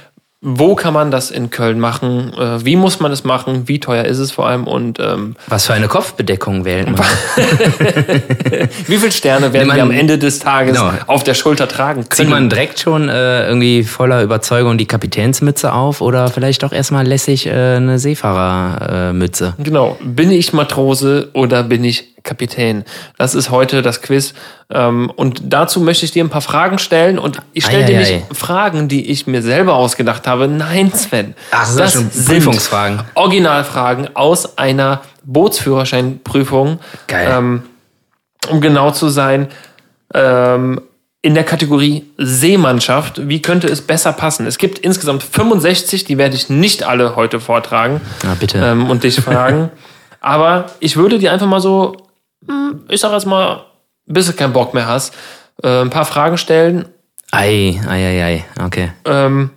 wo kann man das in Köln machen, äh, wie muss man es machen, wie teuer ist es vor allem und ähm, Was für eine Kopfbedeckung wählt man? (laughs) wie viele Sterne werden man- wir am Ende des Tages Genau. auf der Schulter tragen können. Zieht man direkt schon äh, irgendwie voller Überzeugung die Kapitänsmütze auf oder vielleicht doch erstmal lässig äh, eine Seefahrermütze? Genau. Bin ich Matrose oder bin ich Kapitän? Das ist heute das Quiz. Ähm, und dazu möchte ich dir ein paar Fragen stellen. Und ich stelle dir nicht Fragen, die ich mir selber ausgedacht habe. Nein, Sven. Ach, das sind schon Prüfungsfragen. Originalfragen aus einer Bootsführerscheinprüfung. Geil. Ähm, um genau zu sein. Ähm, in der Kategorie Seemannschaft, wie könnte es besser passen? Es gibt insgesamt 65, die werde ich nicht alle heute vortragen Na bitte. und dich fragen. (laughs) Aber ich würde dir einfach mal so, ich sag jetzt mal, bis du keinen Bock mehr hast, äh, ein paar Fragen stellen Ei, ei, ei, ei. Okay. ähm,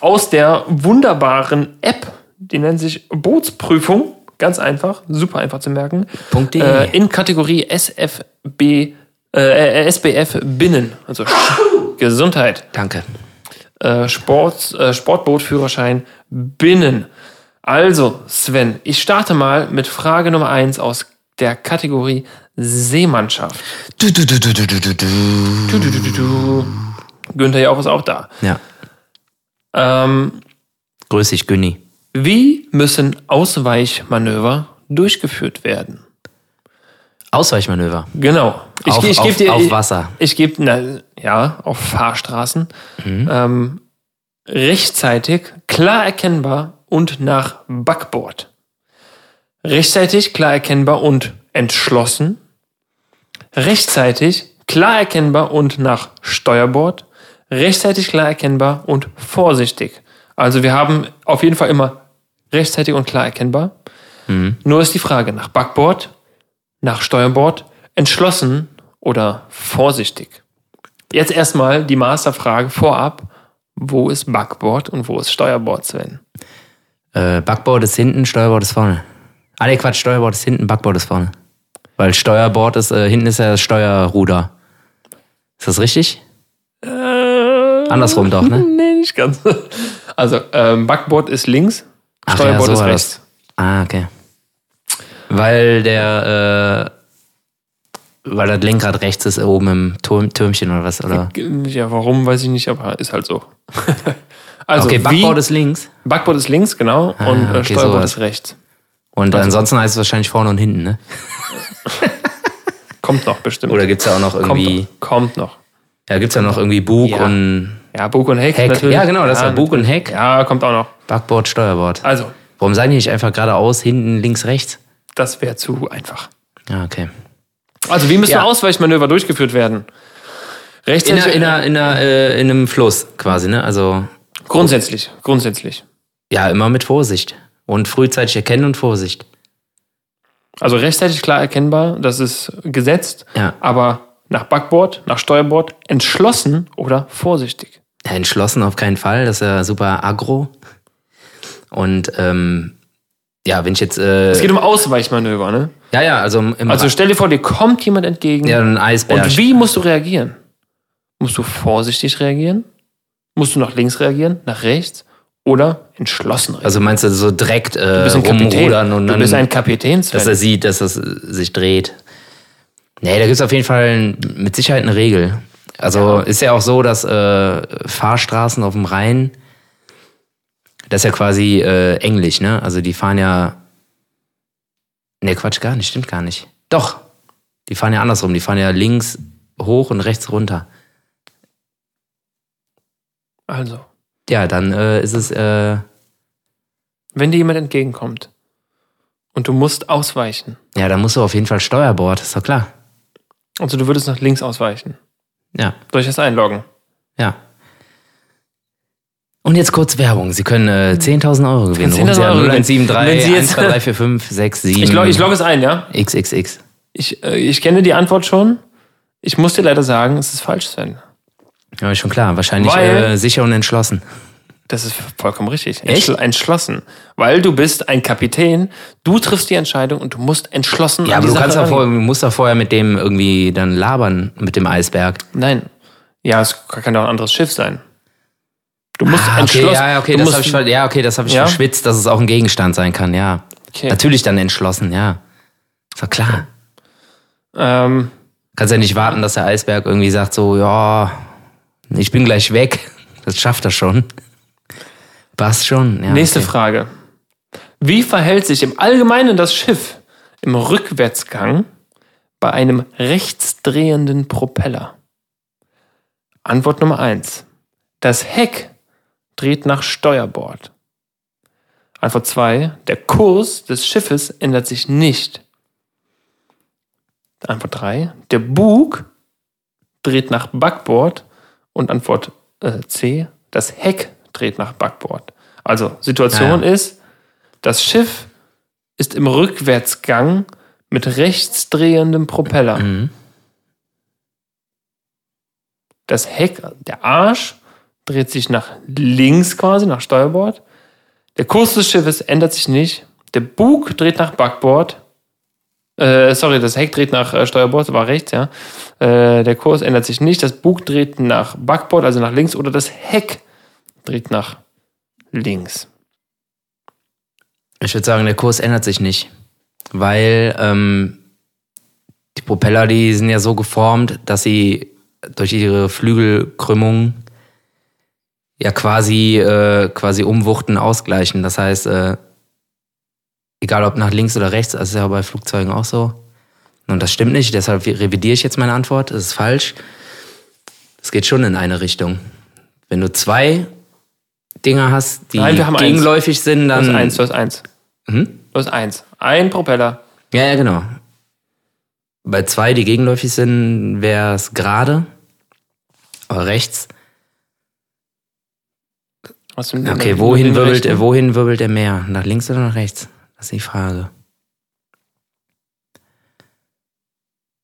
aus der wunderbaren App, die nennt sich Bootsprüfung. Ganz einfach, super einfach zu merken. Punkt.de. Äh, in Kategorie SFB, äh, SBF Binnen, also Gesundheit. Danke. äh, Sport, äh, Sportbootführerschein binnen. Also, Sven, ich starte mal mit Frage Nummer eins aus der Kategorie Seemannschaft. Du, du, du, du, du, du, du, du. Du, du, du, du. Günther Jauch ist auch da. Ja. Ähm, Grüß dich, Günni. wie müssen Ausweichmanöver durchgeführt werden? Ausweichmanöver. Genau. Ich, Auf- ich auf- gebe dir auf Wasser. Ich gebe na, ja auf Fahrstraßen ähm, rechtzeitig, klar erkennbar und nach Backbord. Rechtzeitig, klar erkennbar und entschlossen. Rechtzeitig, klar erkennbar und nach Steuerbord. Rechtzeitig, klar erkennbar und vorsichtig. Also wir haben auf jeden Fall immer rechtzeitig und klar erkennbar. Nur ist die Frage nach Backbord, nach Steuerbord, entschlossen oder vorsichtig. Jetzt erstmal die Masterfrage vorab. Wo ist Backbord und wo ist Steuerbord, Sven? Äh, Backbord ist hinten, Steuerbord ist vorne. Ah, nee, Quatsch, Steuerbord ist hinten, Backbord ist vorne. Weil Steuerbord ist, äh, hinten ist ja das Steuerruder. Ist das richtig? Äh, Andersrum doch, ne? (laughs) Nee, nicht ganz. Also, ähm, Backboard ist links, Ach Steuerbord ja, so ist rechts. das. Ah, okay. Weil der, äh, weil das Lenkrad rechts ist oben im Turm, Türmchen oder was, oder? Ja, warum, weiß ich nicht, aber ist halt so. (laughs) also, Okay, Backboard wie, ist links. Backboard ist links, genau, Ah, und äh, okay, Steuerbord sowas. ist rechts. Und ansonsten heißt es wahrscheinlich vorne und hinten, ne? (laughs) Kommt noch bestimmt. Oder gibt's ja auch noch kommt, irgendwie, noch, kommt noch. ja, gibt's ja noch irgendwie Bug Ja. und Ja, Bug und Heck, Heck. natürlich. Ja, genau, das ist ja Bug und Heck. Ja, kommt auch noch. Backboard, Steuerbord. Also, Warum sagen die nicht einfach geradeaus, hinten, links, rechts? das wäre zu einfach. Ja, okay. Also, wie müssen Ja. Ausweichmanöver durchgeführt werden? In, Rechtzeitig, einer, in, einer, in, einer, äh, in einem Fluss quasi, ne? Also, grundsätzlich, grundsätzlich. ja, immer mit Vorsicht. Und frühzeitig erkennen und Vorsicht. Also rechtzeitig klar erkennbar, das ist gesetzt, Ja. aber nach Backboard, nach Steuerbord entschlossen oder vorsichtig. Ja, entschlossen auf keinen Fall, das ist ja super aggro. Und ähm, ja, wenn ich jetzt. Äh, Es geht um Ausweichmanöver, ne? ja, ja, also im Also stell dir vor, dir kommt jemand entgegen ja, ein Eisberg. und wie musst du reagieren? Musst du vorsichtig reagieren? Musst du nach links reagieren, nach rechts oder entschlossen? Also meinst du so direkt äh, du rumrudern und du dann, bist ein Kapitän, Sven. dass er sieht, dass es sich dreht. Nee, da gibt's auf jeden Fall mit Sicherheit eine Regel. Also ist ja auch so, dass äh, Fahrstraßen auf dem Rhein, das ist ja quasi äh, Englisch, ne? Also die fahren ja. Nee, Quatsch, gar nicht, stimmt gar nicht. Doch. Die fahren ja andersrum. Die fahren ja links hoch und rechts runter. also, Ja, dann äh, ist es. Äh, wenn dir jemand entgegenkommt und du musst ausweichen, ja, dann musst du auf jeden Fall Steuerbord, ist doch klar. also du würdest nach links ausweichen, Ja. ich das einloggen? Ja. Und jetzt kurz Werbung. Sie können äh, 10.000 Euro gewinnen. 10.000 Rufen Sie an Euro gewinnen. 0173 Wenn Sie jetzt- 12345 67 (laughs) Ich, log, ich logge es ein, ja? XXX. Ich, äh, ich kenne die Antwort schon. Ich muss dir leider sagen, es ist falsch, Sven. Ja, schon klar. Wahrscheinlich Weil- äh, sicher und entschlossen. Das ist vollkommen richtig. Echt? Entschl- Entschlossen. Weil du bist ein Kapitän, du triffst die Entscheidung und du musst entschlossen Ja, aber du kannst Sache ja vor, rangehen. musst doch vorher mit dem irgendwie dann labern, mit dem Eisberg. Nein. Ja, es kann doch ein anderes Schiff sein. Du musst Ah, okay, entschlossen. ja, ja, okay, das musst, habe ich, ja, okay, das hab ich Ja? verschwitzt, dass es auch ein Gegenstand sein kann, ja. okay. Natürlich dann entschlossen, ja. Ist doch klar. ähm, Kannst ja nicht warten, dass der Eisberg irgendwie sagt so, ja, ich bin gleich weg. Das schafft er schon. Passt schon. Ja, nächste okay. Frage. Wie verhält sich im Allgemeinen das Schiff im Rückwärtsgang bei einem rechtsdrehenden Propeller? Antwort Nummer eins: Das Heck dreht nach Steuerbord. Antwort zwei: Der Kurs des Schiffes ändert sich nicht. Antwort drei: Der Bug dreht nach Backbord. Und Antwort äh, C: Das Heck dreht nach Backbord. Also, Situation Ja, ja. ist, das Schiff ist im Rückwärtsgang mit rechtsdrehendem Propeller. Mhm. Das Heck, der Arsch, dreht sich nach links quasi, nach Steuerbord. Der Kurs des Schiffes ändert sich nicht. Der Bug dreht nach Backbord. Äh, sorry, das Heck dreht nach äh, Steuerbord, war rechts, ja. Äh, der Kurs ändert sich nicht. Das Bug dreht nach Backbord, also nach links, oder das Heck dreht nach links. Ich würde sagen, der Kurs ändert sich nicht. Weil ähm, die Propeller, die sind ja so geformt, dass sie durch ihre Flügelkrümmung ja quasi, äh, quasi umwuchten ausgleichen. Das heißt, äh, egal ob nach links oder rechts, das ist ja bei Flugzeugen auch so. Und das stimmt nicht, deshalb revidiere ich jetzt meine Antwort. Das ist falsch. Es geht schon in eine Richtung. Wenn du zwei Dinger hast, die Nein, haben eins. gegenläufig sind, Du hast dann. eins, du hast eins. Hm? Du hast eins. Ein Propeller. Ja, ja, genau. Bei zwei, die gegenläufig sind, wäre es gerade. Aber rechts. Okay, wohin wirbelt, wohin wirbelt er mehr? Nach links oder nach rechts? Das ist die Frage.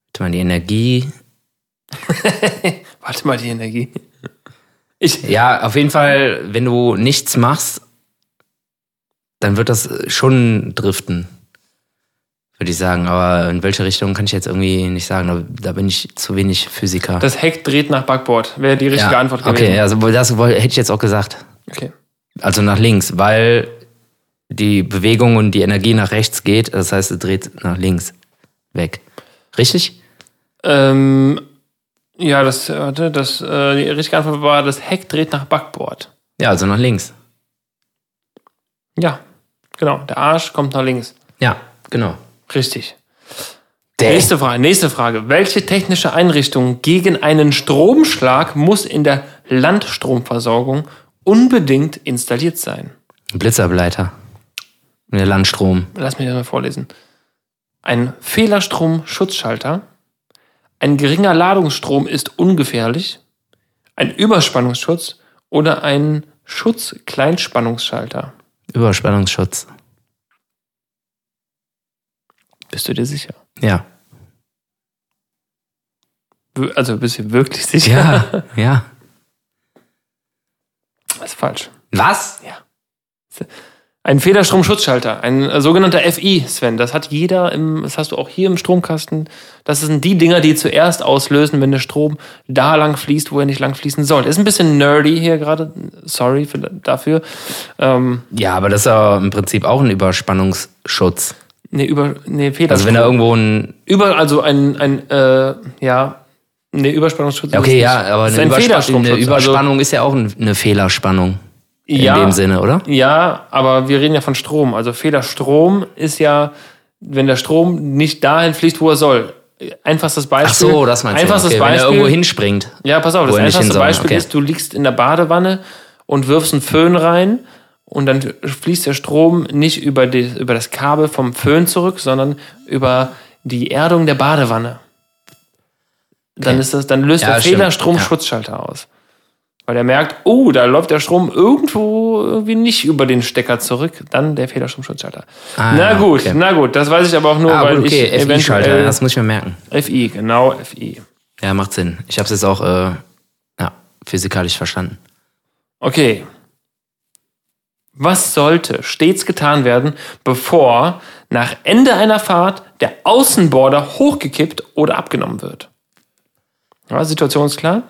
Warte mal, die Energie. (laughs) Warte mal, die Energie. Ich, Ja, auf jeden Fall, wenn du nichts machst, dann wird das schon driften. würde ich sagen. Aber in welche Richtung kann ich jetzt irgendwie nicht sagen. Da, da bin ich zu wenig Physiker. Das Heck dreht nach Backbord. Wäre die richtige ja. Antwort gewesen. Okay, also das hätte ich jetzt auch gesagt. Okay. Also nach links, weil die Bewegung und die Energie nach rechts geht. Das heißt, es dreht nach links weg. Richtig? Ähm, ja, das, warte, das, äh, die richtige Antwort war, das Heck dreht nach Backbord. Ja, also nach links. Ja, genau. Der Arsch kommt nach links. Ja, genau. Richtig. Der- Nächste Frage, nächste Frage. Welche technische Einrichtung gegen einen Stromschlag muss in der Landstromversorgung unbedingt installiert sein? Blitzableiter. Der Landstrom. Lass mich das mal vorlesen. Ein Fehlerstrom-Schutzschalter. Ein geringer Ladungsstrom ist ungefährlich. Ein Überspannungsschutz oder ein Schutz-Kleinspannungsschalter. Überspannungsschutz. Bist du dir sicher? Ja. Also bist du wirklich sicher? Ja, ja. Das ist falsch. Was? Ein Federstromschutzschalter, ein äh, sogenannter FI, Sven. Das hat jeder, im, das hast du auch hier im Stromkasten. Das sind die Dinger, die zuerst auslösen, wenn der Strom da lang fließt, wo er nicht lang fließen soll. Ist ein bisschen nerdy hier gerade. Sorry für, dafür. Ähm, Ja, aber das ist ja im Prinzip auch ein Überspannungsschutz. nee, über, nee, Federstrom. Also wenn da irgendwo ein. über, also ein, ein, äh, ja, nee, Überspannungsschutz. Okay, ja, aber eine, ein Federstromschutz. eine Überspannung ist ja auch ein- eine Fehlerspannung. Ja, In dem Sinne, oder? Ja, aber wir reden ja von Strom. Also Federstrom ist ja, wenn der Strom nicht dahin fließt, wo er soll. Einfachstes Ach Beispiel. so, das meinst Einfachstes du. Okay, wenn er Beispiel. irgendwo hinspringt. ja, pass auf, das einfachste Beispiel okay. ist, du liegst in der Badewanne und wirfst einen Föhn rein und dann fließt der Strom nicht über, die, über das Kabel vom Föhn zurück, sondern über die Erdung der Badewanne. Dann, Okay. ist das, dann löst Ja, der stimmt. Fehlerstrom-Schutzschalter aus. Weil er merkt, oh, da läuft der Strom irgendwo irgendwie nicht über den Stecker zurück. Dann der Fehlerstromschutzschalter. Ah, na gut, okay. na gut, das weiß ich aber auch nur, Ah, weil gut, okay, ich FI-Schalter, das muss ich mir merken. FI, genau, FI. Ja, macht Sinn. Ich habe es jetzt auch äh, ja, physikalisch verstanden. Okay. Was sollte stets getan werden, bevor nach Ende einer Fahrt der Außenborder hochgekippt oder abgenommen wird? Ja, Situation ist klar.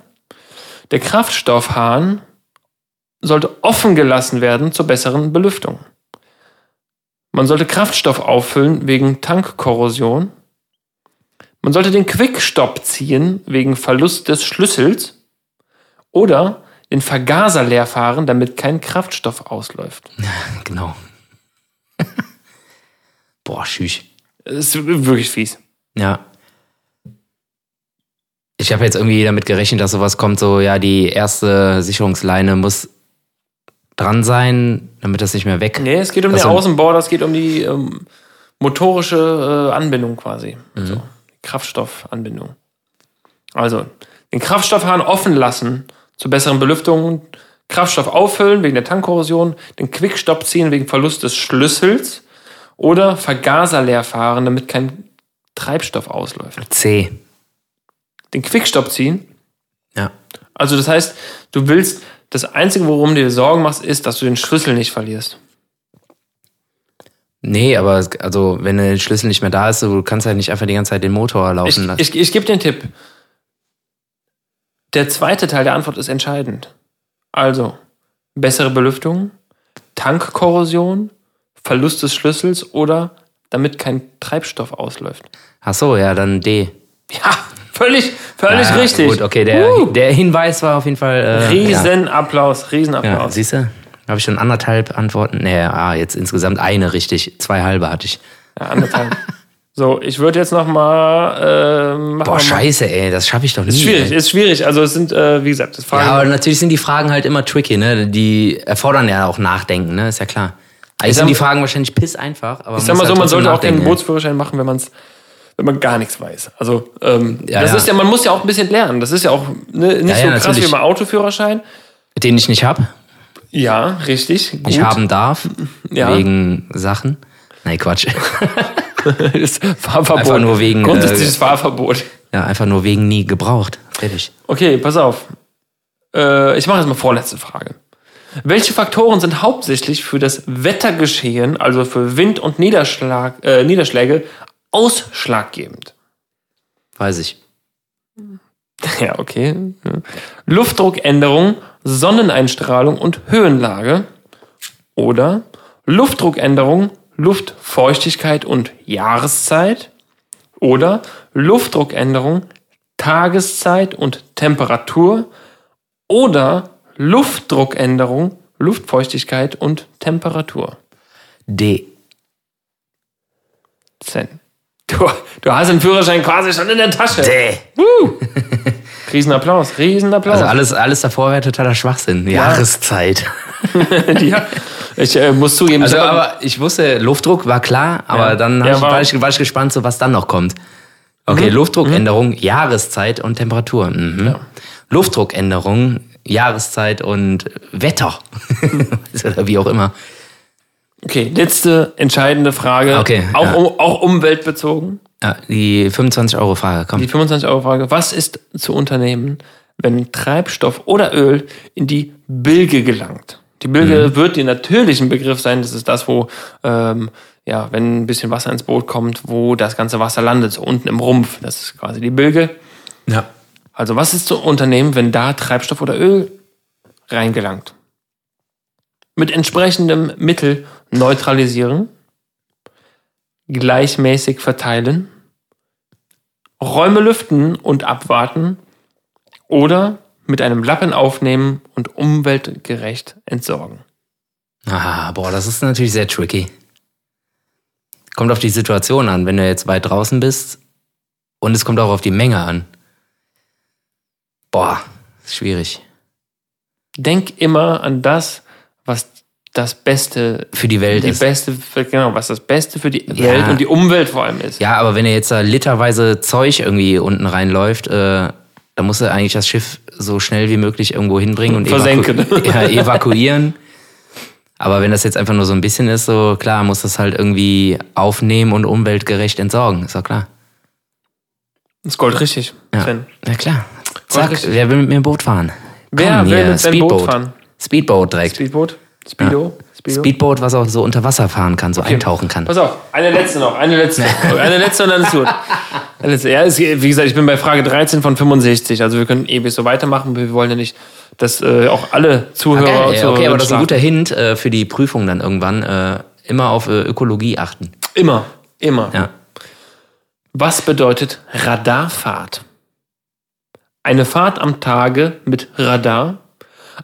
Der Kraftstoffhahn sollte offen gelassen werden zur besseren Belüftung. Man sollte Kraftstoff auffüllen wegen Tankkorrosion. Man sollte den Quickstop ziehen wegen Verlust des Schlüssels. Oder den Vergaser leer fahren, damit kein Kraftstoff ausläuft. (laughs) Genau. (laughs) Boah, schüch. Das ist wirklich fies. Ja. Ich habe jetzt irgendwie damit gerechnet, dass sowas kommt, so, ja, die erste Sicherungsleine muss dran sein, damit das nicht mehr weg. Nee, es geht um Also- den Außenborder, es geht um die ähm, motorische äh, Anbindung quasi. So, die Kraftstoffanbindung. Also, den Kraftstoffhahn offen lassen zur besseren Belüftung, Kraftstoff auffüllen wegen der Tankkorrosion, den Quickstop ziehen wegen Verlust des Schlüssels oder Vergaser leer fahren, damit kein Treibstoff ausläuft. C. Den Quickstop ziehen, Ja. Also das heißt, du willst, das Einzige, worum du dir Sorgen machst, ist, dass du den Schlüssel nicht verlierst. Nee, aber also, wenn der Schlüssel nicht mehr da ist, du kannst halt nicht einfach die ganze Zeit den Motor Ich, laufen lassen. ich, ich gebe dir einen Tipp. Der zweite Teil der Antwort ist entscheidend. Also, bessere Belüftung, Tankkorrosion, Verlust des Schlüssels oder damit kein Treibstoff ausläuft. Ach so, ja, dann D. Ja, völlig, völlig ja, richtig. Gut, okay, der, Uh. der Hinweis war auf jeden Fall. Äh, Riesenapplaus, Ja, ja Riesenapplaus. siehst du? Habe ich schon anderthalb Antworten? Nee, ah, jetzt insgesamt eine richtig. Zwei halbe hatte ich. Ja, anderthalb. (laughs) so, ich würde jetzt noch mal. Äh, Boah, mal- scheiße, ey, das schaffe ich doch nie. Ist schwierig, ey. ist schwierig. Also es sind, äh, wie gesagt, das Fragen. Ja, aber natürlich sind die Fragen halt immer tricky, ne? Die erfordern ja auch Nachdenken, ne? Ist ja klar. Eigentlich sag sind die Fragen wahrscheinlich piss einfach, aber ich sag mal muss so, halt man sollte auch nachdenken, Bootsführerschein machen, wenn man's, wenn man gar nichts weiß. Also ähm, Ja, das ja. ist ja, man muss ja auch ein bisschen lernen. Das ist ja auch ne, nicht Ja, so krass natürlich. wie beim Autoführerschein. Den ich nicht hab, Ja, richtig. Gut. ich haben darf, (laughs) Ja. wegen Sachen. Nein, Quatsch. (laughs) das Fahrverbot. Einfach nur wegen, Grundsätzliches äh, Fahrverbot. Ja, einfach nur wegen nie gebraucht. Fertig. Okay, pass auf. Äh, ich mache jetzt mal vorletzte Frage. Welche Faktoren sind hauptsächlich für das Wettergeschehen, also für Wind und Niederschlag, äh, Niederschläge, ausschlaggebend? Weiß ich. (laughs) Ja, okay. Luftdruckänderung, Sonneneinstrahlung und Höhenlage. Oder Luftdruckänderung, Luftfeuchtigkeit und Jahreszeit. Oder Luftdruckänderung, Tageszeit und Temperatur. Oder Luftdruckänderung, Luftfeuchtigkeit und Temperatur. D. Zen. Du, du hast den Führerschein quasi schon in der Tasche. D. (laughs) Riesenapplaus, Riesenapplaus. Also alles, alles davor wäre totaler Schwachsinn. Jahreszeit. (laughs) ja. Ich äh, muss zugeben, Also, aber ich wusste, Luftdruck war klar, aber Ja. dann Ja, ich, war- ich, war ich gespannt, so was dann noch kommt. Okay, Luftdruckänderung, Jahreszeit und Temperatur. Mhm. Luftdruckänderung, Jahreszeit und Wetter. (laughs) Oder wie auch immer. Okay, letzte entscheidende Frage. Okay, Auch, ja. um, auch umweltbezogen. Ja, die 25-Euro-Frage, komm. Die 25-Euro-Frage. Was ist zu unternehmen, wenn Treibstoff oder Öl in die Bilge gelangt? Die Bilge Mhm. wird die natürlichen Begriff sein. Das ist das, wo, ähm, ja, wenn ein bisschen Wasser ins Boot kommt, wo das ganze Wasser landet, so unten im Rumpf. Das ist quasi die Bilge. Ja. Also was ist zu unternehmen, wenn da Treibstoff oder Öl reingelangt? Mit entsprechendem Mittel neutralisieren, gleichmäßig verteilen, Räume lüften und abwarten oder mit einem Lappen aufnehmen und umweltgerecht entsorgen. Ah, boah, das ist natürlich sehr tricky. Kommt auf die Situation an, wenn du jetzt weit draußen bist und es kommt auch auf die Menge an. Boah, ist schwierig. Denk immer an das, was das Beste Für die Welt die ist. beste, genau, was das Beste für die Ja. Welt und die Umwelt vor allem ist. Ja, aber wenn er jetzt da literweise Zeug irgendwie unten reinläuft, äh, dann muss er eigentlich das Schiff so schnell wie möglich irgendwo hinbringen und Versenken. evaku (laughs) ja, evakuieren. Aber wenn das jetzt einfach nur so ein bisschen ist, so klar, muss das halt irgendwie aufnehmen und umweltgerecht entsorgen, ist doch klar. Das ist Gold richtig, Ja, Sven. ja klar. Zack, wer will mit mir Boot fahren? Wer Komm, will hier, mit seinem Boot fahren? Speedboat direkt. Speedboot? Speedo? Speedo? Speedboat, was auch so unter Wasser fahren kann, so eintauchen kann. Pass auf, eine letzte noch, eine letzte. (laughs) eine letzte und dann ist gut. Eine letzte. Ja, es, wie gesagt, ich bin bei Frage 13 von 65, also wir können ewig so weitermachen, wir wollen ja nicht, dass äh, auch alle Zuhörer... Ja, Zuhörerinnen okay, aber das ist ein guter Hint äh, für die Prüfung dann irgendwann. Äh, immer auf äh, Ökologie achten. Immer, immer. Ja. Was bedeutet Radarfahrt? Eine Fahrt am Tage mit Radar,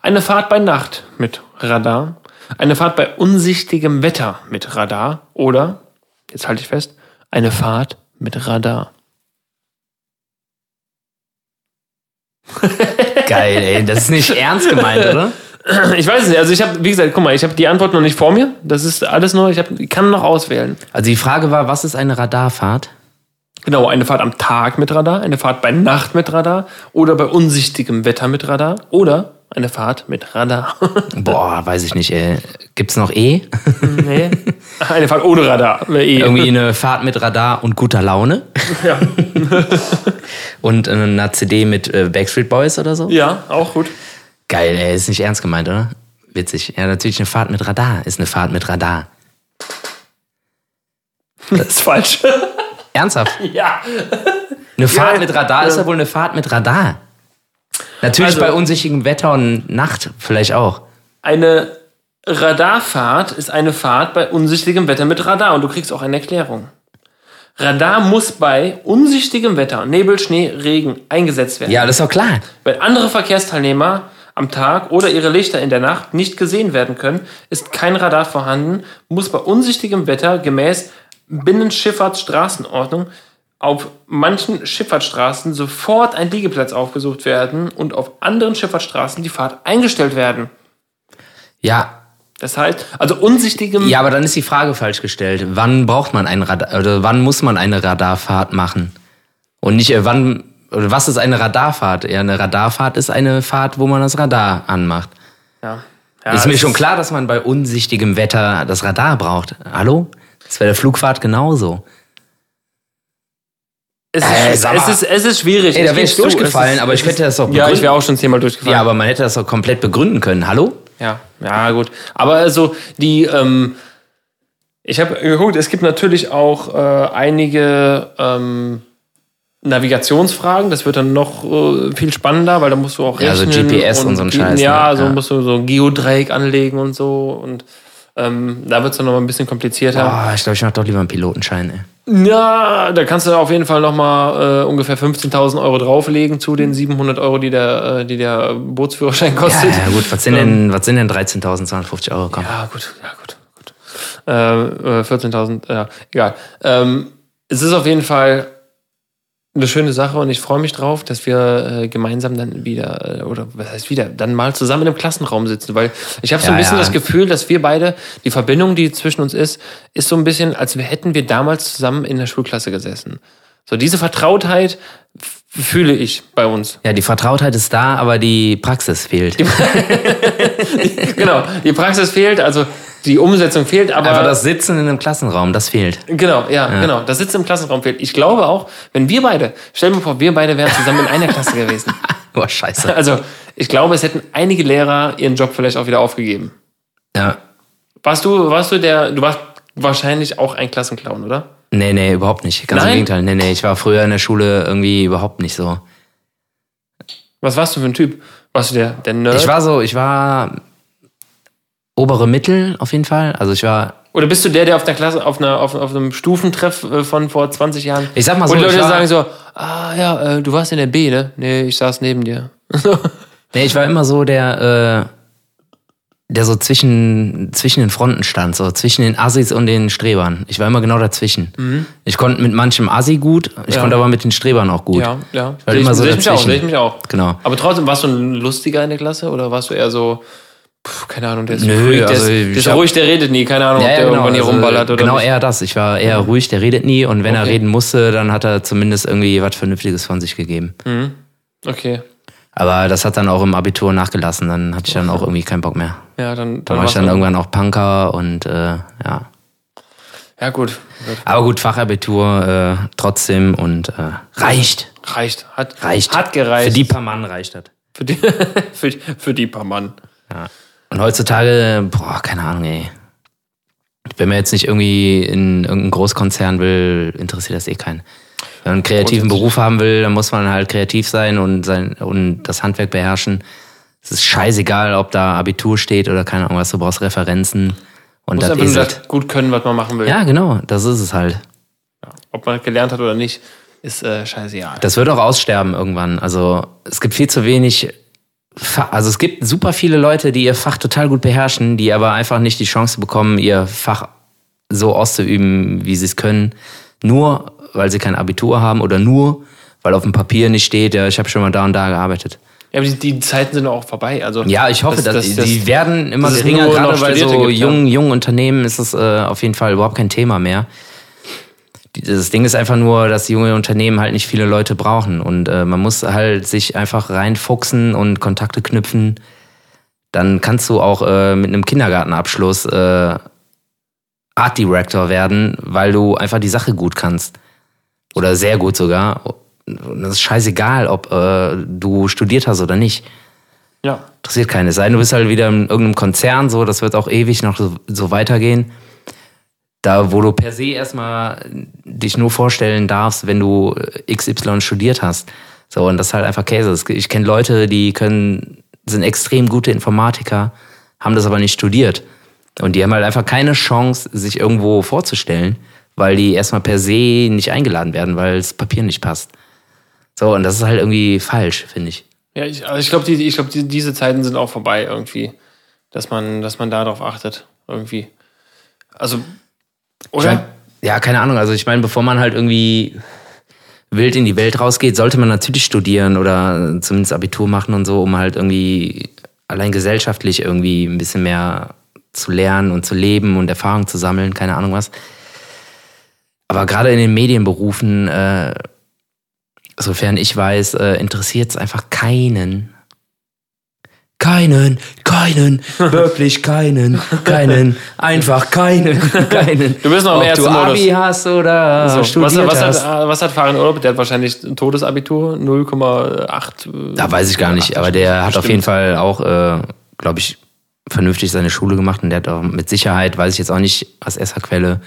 eine Fahrt bei Nacht mit Radar, eine Fahrt bei unsichtigem Wetter mit Radar oder, jetzt halte ich fest, eine Fahrt mit Radar. (laughs) Geil, ey. Das ist nicht ernst gemeint, oder? (clears throat) Ich weiß es nicht, also ich habe, wie gesagt, guck mal, ich habe die Antwort noch nicht vor mir. Das ist alles nur, ich, hab, ich kann noch auswählen. Also die Frage war, was ist eine Radarfahrt? Genau, eine Fahrt am Tag mit Radar, eine Fahrt bei Nacht mit Radar oder bei unsichtigem Wetter mit Radar oder eine Fahrt mit Radar. (laughs) Boah, weiß ich nicht, ey. Gibt's noch E? nee. (laughs) Eine Fahrt ohne Radar. Eh. Irgendwie eine Fahrt mit Radar und guter Laune? Ja. (laughs) Und eine CD mit äh, Backstreet Boys oder so? ja, auch gut. Geil, ey. Ist nicht ernst gemeint, oder? Witzig. Ja, natürlich eine Fahrt mit Radar. Ist eine Fahrt mit Radar. Das ist falsch. Ernsthaft? ja. Eine Fahrt Ja, mit Radar ja. ist ja wohl eine Fahrt mit Radar. Natürlich Also- bei unsicherem Wetter und Nacht vielleicht auch. Eine Radarfahrt ist eine Fahrt bei unsichtigem Wetter mit Radar und du kriegst auch eine Erklärung. Radar muss bei unsichtigem Wetter, Nebel, Schnee, Regen eingesetzt werden. Ja, das ist doch klar. Wenn andere Verkehrsteilnehmer am Tag oder ihre Lichter in der Nacht nicht gesehen werden können, ist kein Radar vorhanden, muss bei unsichtigem Wetter gemäß Binnenschifffahrtsstraßenordnung auf manchen Schifffahrtsstraßen sofort ein Liegeplatz aufgesucht werden und auf anderen Schifffahrtsstraßen die Fahrt eingestellt werden. Ja, Das heißt, also unsichtigem Ja, aber dann ist die Frage falsch gestellt. Wann braucht man ein Radar, oder wann muss man eine Radarfahrt machen? Und nicht, äh, wann, oder was ist eine Radarfahrt? Ja, eine Radarfahrt ist eine Fahrt, wo man das Radar anmacht. Ja. Ja, ist mir schon klar, dass man bei unsichtigem Wetter das Radar braucht. Hallo? Das wäre der Flugfahrt genauso. Es Äh, ist, sag es ist, es ist schwierig. Ey, da wär geb's ich durchgefallen, ist- aber ich könnte ist- das doch Ja, ich begründen. wäre auch schon zehnmal durchgefallen. Ja, aber man hätte das doch komplett begründen können. Hallo? Ja, ja, gut. Aber also die, ähm, Ich habe geguckt, es gibt natürlich auch äh, einige ähm, Navigationsfragen. Das wird dann noch äh, viel spannender, weil da musst du auch Ja, so rechnen. GPS und so ein Scheiß, Ja, ne? so Ja. musst du so ein Geodreieck anlegen und so. Und ähm, da wird es dann noch mal ein bisschen komplizierter. Boah, ich glaube, ich mache doch lieber einen Pilotenschein, ey. Ja, da kannst du auf jeden Fall nochmal äh, ungefähr 15.000 Euro drauflegen zu den 700 Euro, die der, äh, die der Bootsführerschein Ja, kostet. ja, gut, was sind denn, was sind denn 13.250 Euro? Komm. Ja, gut, ja, gut, gut. Äh, äh, 14.000, ja, egal. Ähm, es ist auf jeden Fall eine schöne Sache und ich freue mich drauf, dass wir äh, gemeinsam dann wieder, äh, oder was heißt wieder, dann mal zusammen in einem Klassenraum sitzen, weil ich habe so ein Ja, bisschen ja. das Gefühl, dass wir beide, die Verbindung, die zwischen uns ist, ist so ein bisschen, als hätten wir damals zusammen in der Schulklasse gesessen. So diese Vertrautheit fühle ich bei uns. Ja, die Vertrautheit ist da, aber die Praxis fehlt. (laughs) (laughs) genau, die Praxis fehlt, also die Umsetzung fehlt, aber Aber das Sitzen in einem Klassenraum, das fehlt. Genau, ja, genau. Das Sitzen im Klassenraum fehlt. Ich glaube auch, wenn wir beide, stell dir mal vor, wir beide wären zusammen in einer Klasse gewesen. (laughs) Boah, scheiße. Also, ich glaube, es hätten einige Lehrer ihren Job vielleicht auch wieder aufgegeben. Ja. Warst du, warst du der, du warst wahrscheinlich auch ein Klassenclown, oder? Nee, nee, überhaupt nicht. Ganz Nein? im Gegenteil. Nee, nee, ich war früher in der Schule irgendwie überhaupt nicht so. Was warst du für ein Typ? Warst du der, der Nerd? Ich war so, ich war obere Mittel auf jeden Fall. Also ich war, Oder bist du der, der auf der Klasse, auf, einer, auf, auf einem Stufentreff äh, von vor 20 Jahren. Ich sag mal so, Und Leute ich war- sagen so, ah ja, äh, du warst in der B, ne? Nee, ich saß neben dir. (laughs) nee, ich war immer so der, äh, der so zwischen, zwischen den Fronten stand, so zwischen den Assis und den Strebern. Ich war immer genau dazwischen. Ich konnte mit manchem Assi gut, ich Mhm. Ja. konnte aber mit den Strebern auch gut. Ja, ja. War Seh ich, immer so ich mich auch, ich mich auch. Genau. Aber trotzdem, warst du ein Lustiger in der Klasse oder warst du eher so, pf, keine Ahnung, der ist, Nö, ruhig, der also ist, der ist ruhig, der redet nie, keine Ahnung, ob der irgendwann hier also rumballert oder Genau nicht. eher das. Ich war eher ruhig, der redet nie und wenn er Okay. reden musste, dann hat er zumindest irgendwie was Vernünftiges von sich gegeben. Okay. Aber das hat dann auch im Abitur nachgelassen, dann hatte ich dann auch irgendwie keinen Bock mehr. Ja, dann, Dann dann war ich dann du- irgendwann auch Punker und äh, ja. Ja, gut. gut. Aber gut, Fachabitur äh, trotzdem und äh, reicht. Reicht. Hat, Reicht. Hat gereicht. Für die paar Mann reicht das. für die, (laughs) für, die- für die paar Mann. Ja. Und heutzutage, boah, keine Ahnung, ey. Wenn man jetzt nicht irgendwie in irgendeinen Großkonzern will, interessiert das eh keinen. Wenn man einen kreativen. Beruf haben will, dann muss man halt kreativ sein und, sein, und das Handwerk beherrschen. Es ist scheißegal, ob da Abitur steht oder keine Ahnung was, du brauchst Referenzen. Und Muss das ist das gut können, was man machen will. Ja, genau, das ist es halt. Ob man gelernt hat oder nicht, ist äh, scheißegal. Das wird auch aussterben irgendwann. Also es gibt viel zu wenig. Also es gibt super viele Leute, die ihr Fach total gut beherrschen, die aber einfach nicht die Chance bekommen, ihr Fach so auszuüben, wie sie es können. Nur weil sie kein Abitur haben oder nur weil auf dem Papier nicht steht, ja, ich habe schon mal da und da gearbeitet. Ja, aber die, die Zeiten sind auch vorbei. Also, Ja, ich hoffe, Das- dass das- das- die werden immer geringer, gerade bei so jungen, jungen Unternehmen ist es äh, auf jeden Fall überhaupt kein Thema mehr. Das Ding ist einfach nur, dass junge Unternehmen halt nicht viele Leute brauchen und äh, man muss halt sich einfach reinfuchsen und Kontakte knüpfen. Dann kannst du auch äh, mit einem Kindergartenabschluss äh, Art Director werden, weil du einfach die Sache gut kannst. Oder sehr gut sogar. Und das ist scheißegal, ob äh, du studiert hast oder nicht ja. interessiert keine. Es sei denn, du bist halt wieder in irgendeinem Konzern, so, das wird auch ewig noch so, so weitergehen. Da, wo du per se erstmal dich nur vorstellen darfst, wenn du äh, XY studiert hast. So, und das ist halt einfach Käse. Ich kenne Leute, die können, sind extrem gute Informatiker, haben das aber nicht studiert. Und die haben halt einfach keine Chance, sich irgendwo vorzustellen, weil die erstmal per se nicht eingeladen werden, weil das Papier nicht passt. So, und das ist halt irgendwie falsch, finde ich. Ja, ich, also ich glaube, die, glaub, die, diese Zeiten sind auch vorbei irgendwie. Dass man, dass man darauf achtet. Irgendwie. Also, Ich oder? mein, ja, keine Ahnung. Also ich meine, bevor man halt irgendwie wild in die Welt rausgeht, sollte man natürlich studieren oder zumindest Abitur machen und so, um halt irgendwie allein gesellschaftlich irgendwie ein bisschen mehr zu lernen und zu leben und Erfahrung zu sammeln, keine Ahnung was. Aber gerade in den Medienberufen, äh, sofern ich weiß, äh, interessiert es einfach keinen. Keinen, keinen, (laughs) wirklich keinen, keinen, einfach keinen, (laughs) keinen. Du bist noch im Ob ersten du Modus. Abi hast oder So, was, studiert was, hast. hat, was hat Farin Urlaub? Der hat wahrscheinlich ein Todesabitur, 0,8. äh, Da weiß ich gar nicht, aber der hat auf jeden Fall auch, äh, glaube ich, vernünftig seine Schule gemacht und der hat auch mit Sicherheit, weiß ich jetzt auch nicht aus erster Quelle,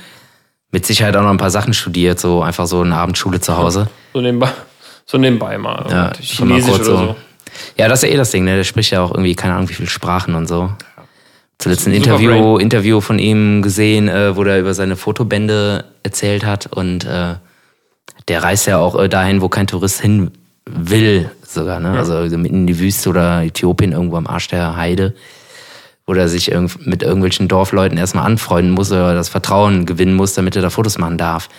mit Sicherheit auch noch ein paar Sachen studiert, so einfach so eine Abendschule zu Hause. So nebenbei, so nebenbei mal. Ja, mal Chinesisch kurz oder so. so. Ja, das ist ja eh das Ding, ne? Der spricht ja auch irgendwie, keine Ahnung, wie viele Sprachen und so. Zuletzt ein Interview, Interview von ihm gesehen, äh, wo der über seine Fotobände erzählt hat und äh, der reist ja auch äh, dahin, wo kein Tourist hin will, sogar, ne? Also so mitten in die Wüste oder Äthiopien, irgendwo am Arsch der Heide, wo er sich irgend mit irgendwelchen Dorfleuten erstmal anfreunden muss oder das Vertrauen gewinnen muss, damit er da Fotos machen darf.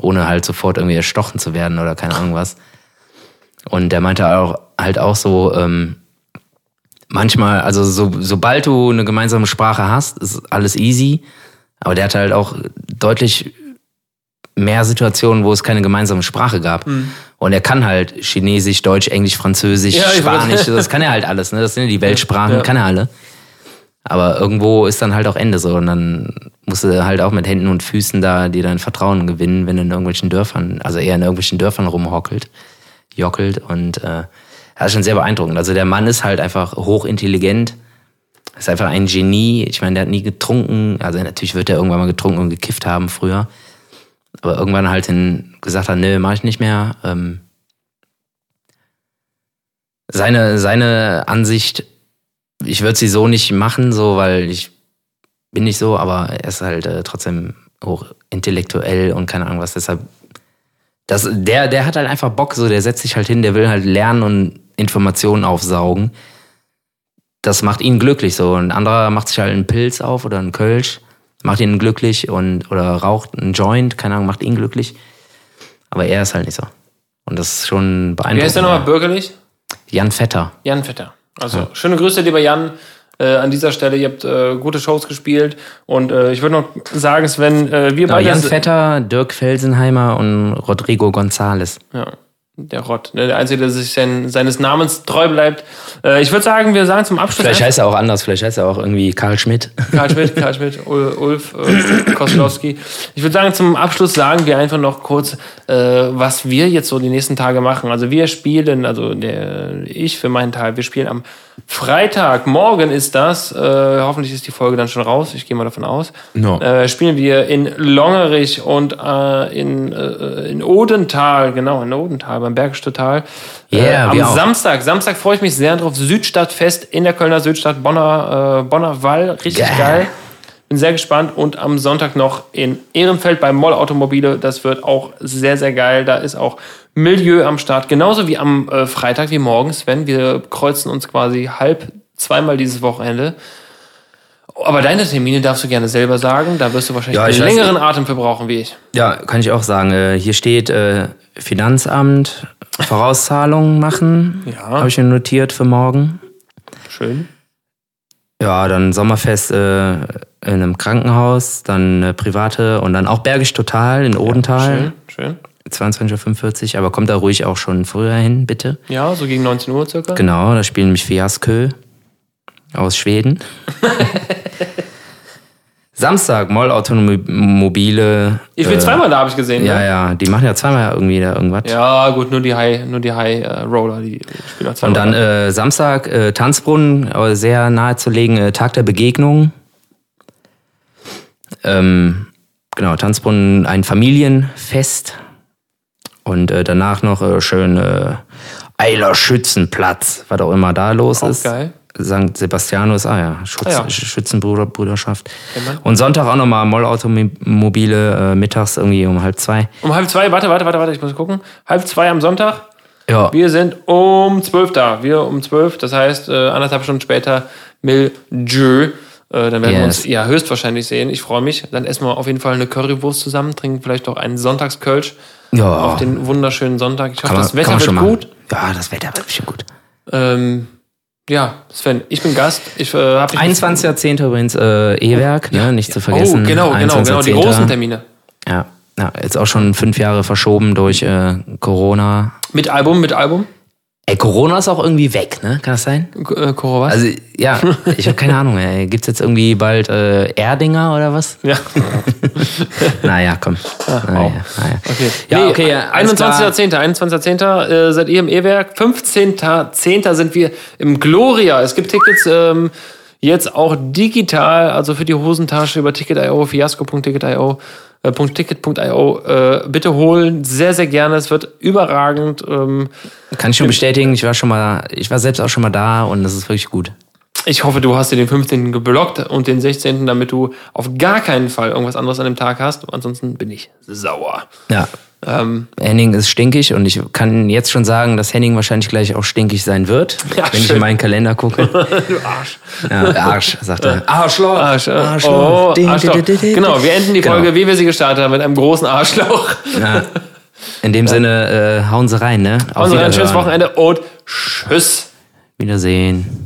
Ohne halt sofort irgendwie erstochen zu werden oder keine Ahnung was. Und der meinte auch halt auch so, ähm, manchmal, also so, sobald du eine gemeinsame Sprache hast, ist alles easy. Aber der hatte halt auch deutlich mehr Situationen, wo es keine gemeinsame Sprache gab. Und er kann halt Chinesisch, Deutsch, Englisch, Französisch, Mhm. Ja, Spanisch, das kann er halt alles, ne? Das sind ja die Weltsprachen, Ja. kann er alle. Aber irgendwo ist dann halt auch Ende so. Und dann musst du halt auch mit Händen und Füßen da dir dein Vertrauen gewinnen, wenn du in irgendwelchen Dörfern, also eher in irgendwelchen Dörfern rumhockelt, jockelt. Und äh, das ist schon sehr beeindruckend. Also der Mann ist halt einfach hochintelligent. Ist einfach ein Genie. Ich meine, der hat nie getrunken. Also natürlich wird er irgendwann mal getrunken und gekifft haben früher. Aber irgendwann halt hin gesagt hat, nö, mach ich nicht mehr. Ähm, seine, seine Ansicht, ich würde sie so nicht machen, so, weil ich bin nicht so, aber er ist halt äh, trotzdem hoch intellektuell und keine Ahnung was. Deshalb, das, der, der hat halt einfach Bock, so, der setzt sich halt hin, der will halt lernen und Informationen aufsaugen. Das macht ihn glücklich, so. Ein anderer macht sich halt einen Pilz auf oder einen Kölsch, macht ihn glücklich und, oder raucht einen Joint, keine Ahnung, macht ihn glücklich. Aber er ist halt nicht so. Und das ist schon beeindruckend. heißt der nochmal bürgerlich? Jan Vetter. Jan Vetter. Also schöne Grüße, lieber Jan. Äh, an dieser Stelle, ihr habt äh, gute Shows gespielt und äh, ich würde noch sagen, Sven, äh, wir Ja, beide Jan Vetter, Dirk Felsenheimer und Rodrigo González. Ja, der Rott, ne, der Einzige, der sich sein, seines Namens treu bleibt. Äh, ich würde sagen, wir sagen zum Abschluss Vielleicht heißt er auch anders, vielleicht heißt er auch irgendwie Karl Schmidt. Karl Schmidt, (laughs) Karl Schmidt, Ul- Ulf äh, Koslowski. Ich würde sagen, zum Abschluss sagen wir einfach noch kurz, äh, was wir jetzt so die nächsten Tage machen. Also wir spielen, also der, ich für meinen Teil, wir spielen am Freitag, morgen ist das, äh, hoffentlich ist die Folge dann schon raus, ich gehe mal davon aus, No. äh, spielen wir in Longerich und äh, in, äh, in Odenthal, genau, in Odenthal, beim Bergisch Total. äh, Yeah, am wir auch. Samstag, Samstag freue ich mich sehr drauf, Südstadtfest in der Kölner Südstadt, Bonner, äh, Bonner Wall, richtig Geil. geil. Bin sehr gespannt und am Sonntag noch in Ehrenfeld bei Moll Automobile. Das wird auch sehr, sehr geil. Da ist auch Milieu am Start. Genauso wie am äh, Freitag, wie morgen, Sven. Wir kreuzen uns quasi halb zweimal dieses Wochenende. Aber deine Termine darfst du gerne selber sagen. Da wirst du wahrscheinlich Ja, einen weiß längeren Atem für brauchen wie ich. Ja, kann ich auch sagen. Äh, Hier steht äh, Finanzamt, Vorauszahlungen machen. Ja. Habe ich mir notiert für morgen. Schön. Ja, dann Sommerfest äh, in einem Krankenhaus, dann äh, private und dann auch Bergisch Total in Odenthal. Schön, schön. 22.45 Uhr, aber kommt da ruhig auch schon früher hin, bitte. Ja, so gegen 19 Uhr circa. Genau, da spielen nämlich Fiaskö aus Schweden. (laughs) Samstag, Moll Automobile. Ich bin äh, zweimal da, habe ich gesehen. Ja, ne? ja, die machen ja zweimal irgendwie da irgendwas. ja, gut, nur die High, nur die High äh, Roller, die spielen auch Und zweimal. dann äh, Samstag, äh, Tanzbrunnen, äh, sehr nahe zu legen, äh, Tag der Begegnung. Ähm, genau, Tanzbrunnen, ein Familienfest. Und äh, danach noch äh, schön Eiler Schützenplatz, was auch immer da los Auch ist. geil. St. Sebastianus, ah ja, Schutz, Ah ja. Sch- Schützenbrüderschaft. Kennt man. Und Sonntag auch nochmal Mollautomobile, äh, mittags irgendwie um halb zwei. Um halb zwei, warte, warte, warte, warte, ich muss gucken. Halb zwei am Sonntag. Ja, Wir sind um zwölf da. Wir um zwölf, das heißt äh, anderthalb Stunden später Mil Dieu. Äh, dann werden wir Yes. uns ja höchstwahrscheinlich sehen. Ich freue mich. Dann essen wir auf jeden Fall eine Currywurst zusammen, trinken vielleicht auch einen Sonntagskölsch ja. auf den wunderschönen Sonntag. Ich hoffe, das Wetter wird schon machen. gut. Ja, das Wetter wird bestimmt gut. Ähm, ja, Sven, ich bin Gast. Ich äh, habe 21.10. übrigens äh, E-Werk, ne, nicht zu vergessen. Oh, genau, genau, genau, die 21.10.. großen Termine. Ja, ja, jetzt auch schon fünf Jahre verschoben durch äh, Corona. Mit Album, mit Album. Ey, Corona ist auch irgendwie weg, ne? Kann das sein? Äh, Koro was? Also, ja, (laughs) ich habe keine Ahnung. Ey. Gibt's jetzt irgendwie bald äh, Erdinger oder was? ja. (laughs) Naja, komm. naja, naja. Okay. Ja, Nee, okay, ja, alles klar. 21.10. 21.10. Äh, seid ihr im E-Werk. 15.10. sind wir im Gloria. Es gibt Tickets. Ähm, jetzt auch digital, also für die Hosentasche über Ticket.io, fiasco.ticket.io, äh, .ticket.io, äh, bitte holen. Sehr, sehr gerne. Es wird überragend. Ähm, Kann ich schon bestätigen, ich war schon mal, ich war selbst auch schon mal da und das ist wirklich gut. ich hoffe, du hast dir den 15. geblockt und den 16., damit du auf gar keinen Fall irgendwas anderes an dem Tag hast. Ansonsten bin ich sauer. Ja. Ähm, Henning ist stinkig und ich kann jetzt schon sagen, dass Henning wahrscheinlich gleich auch stinkig sein wird, (laughs) Ja, wenn ich schön. in meinen Kalender gucke. (laughs) du Arsch. Ja, Arsch, sagt er. (laughs) Arschloch. Arsch, äh, Arschloch. Oh, Ding, Arschloch. ding, ding, Genau, wir enden die Genau. Folge, wie wir sie gestartet haben, mit einem großen Arschloch. Ja. In dem Sinne, äh, hauen Sie rein, ne? Auf Also ein schönes Wiederhören. Wochenende und tschüss. Wiedersehen.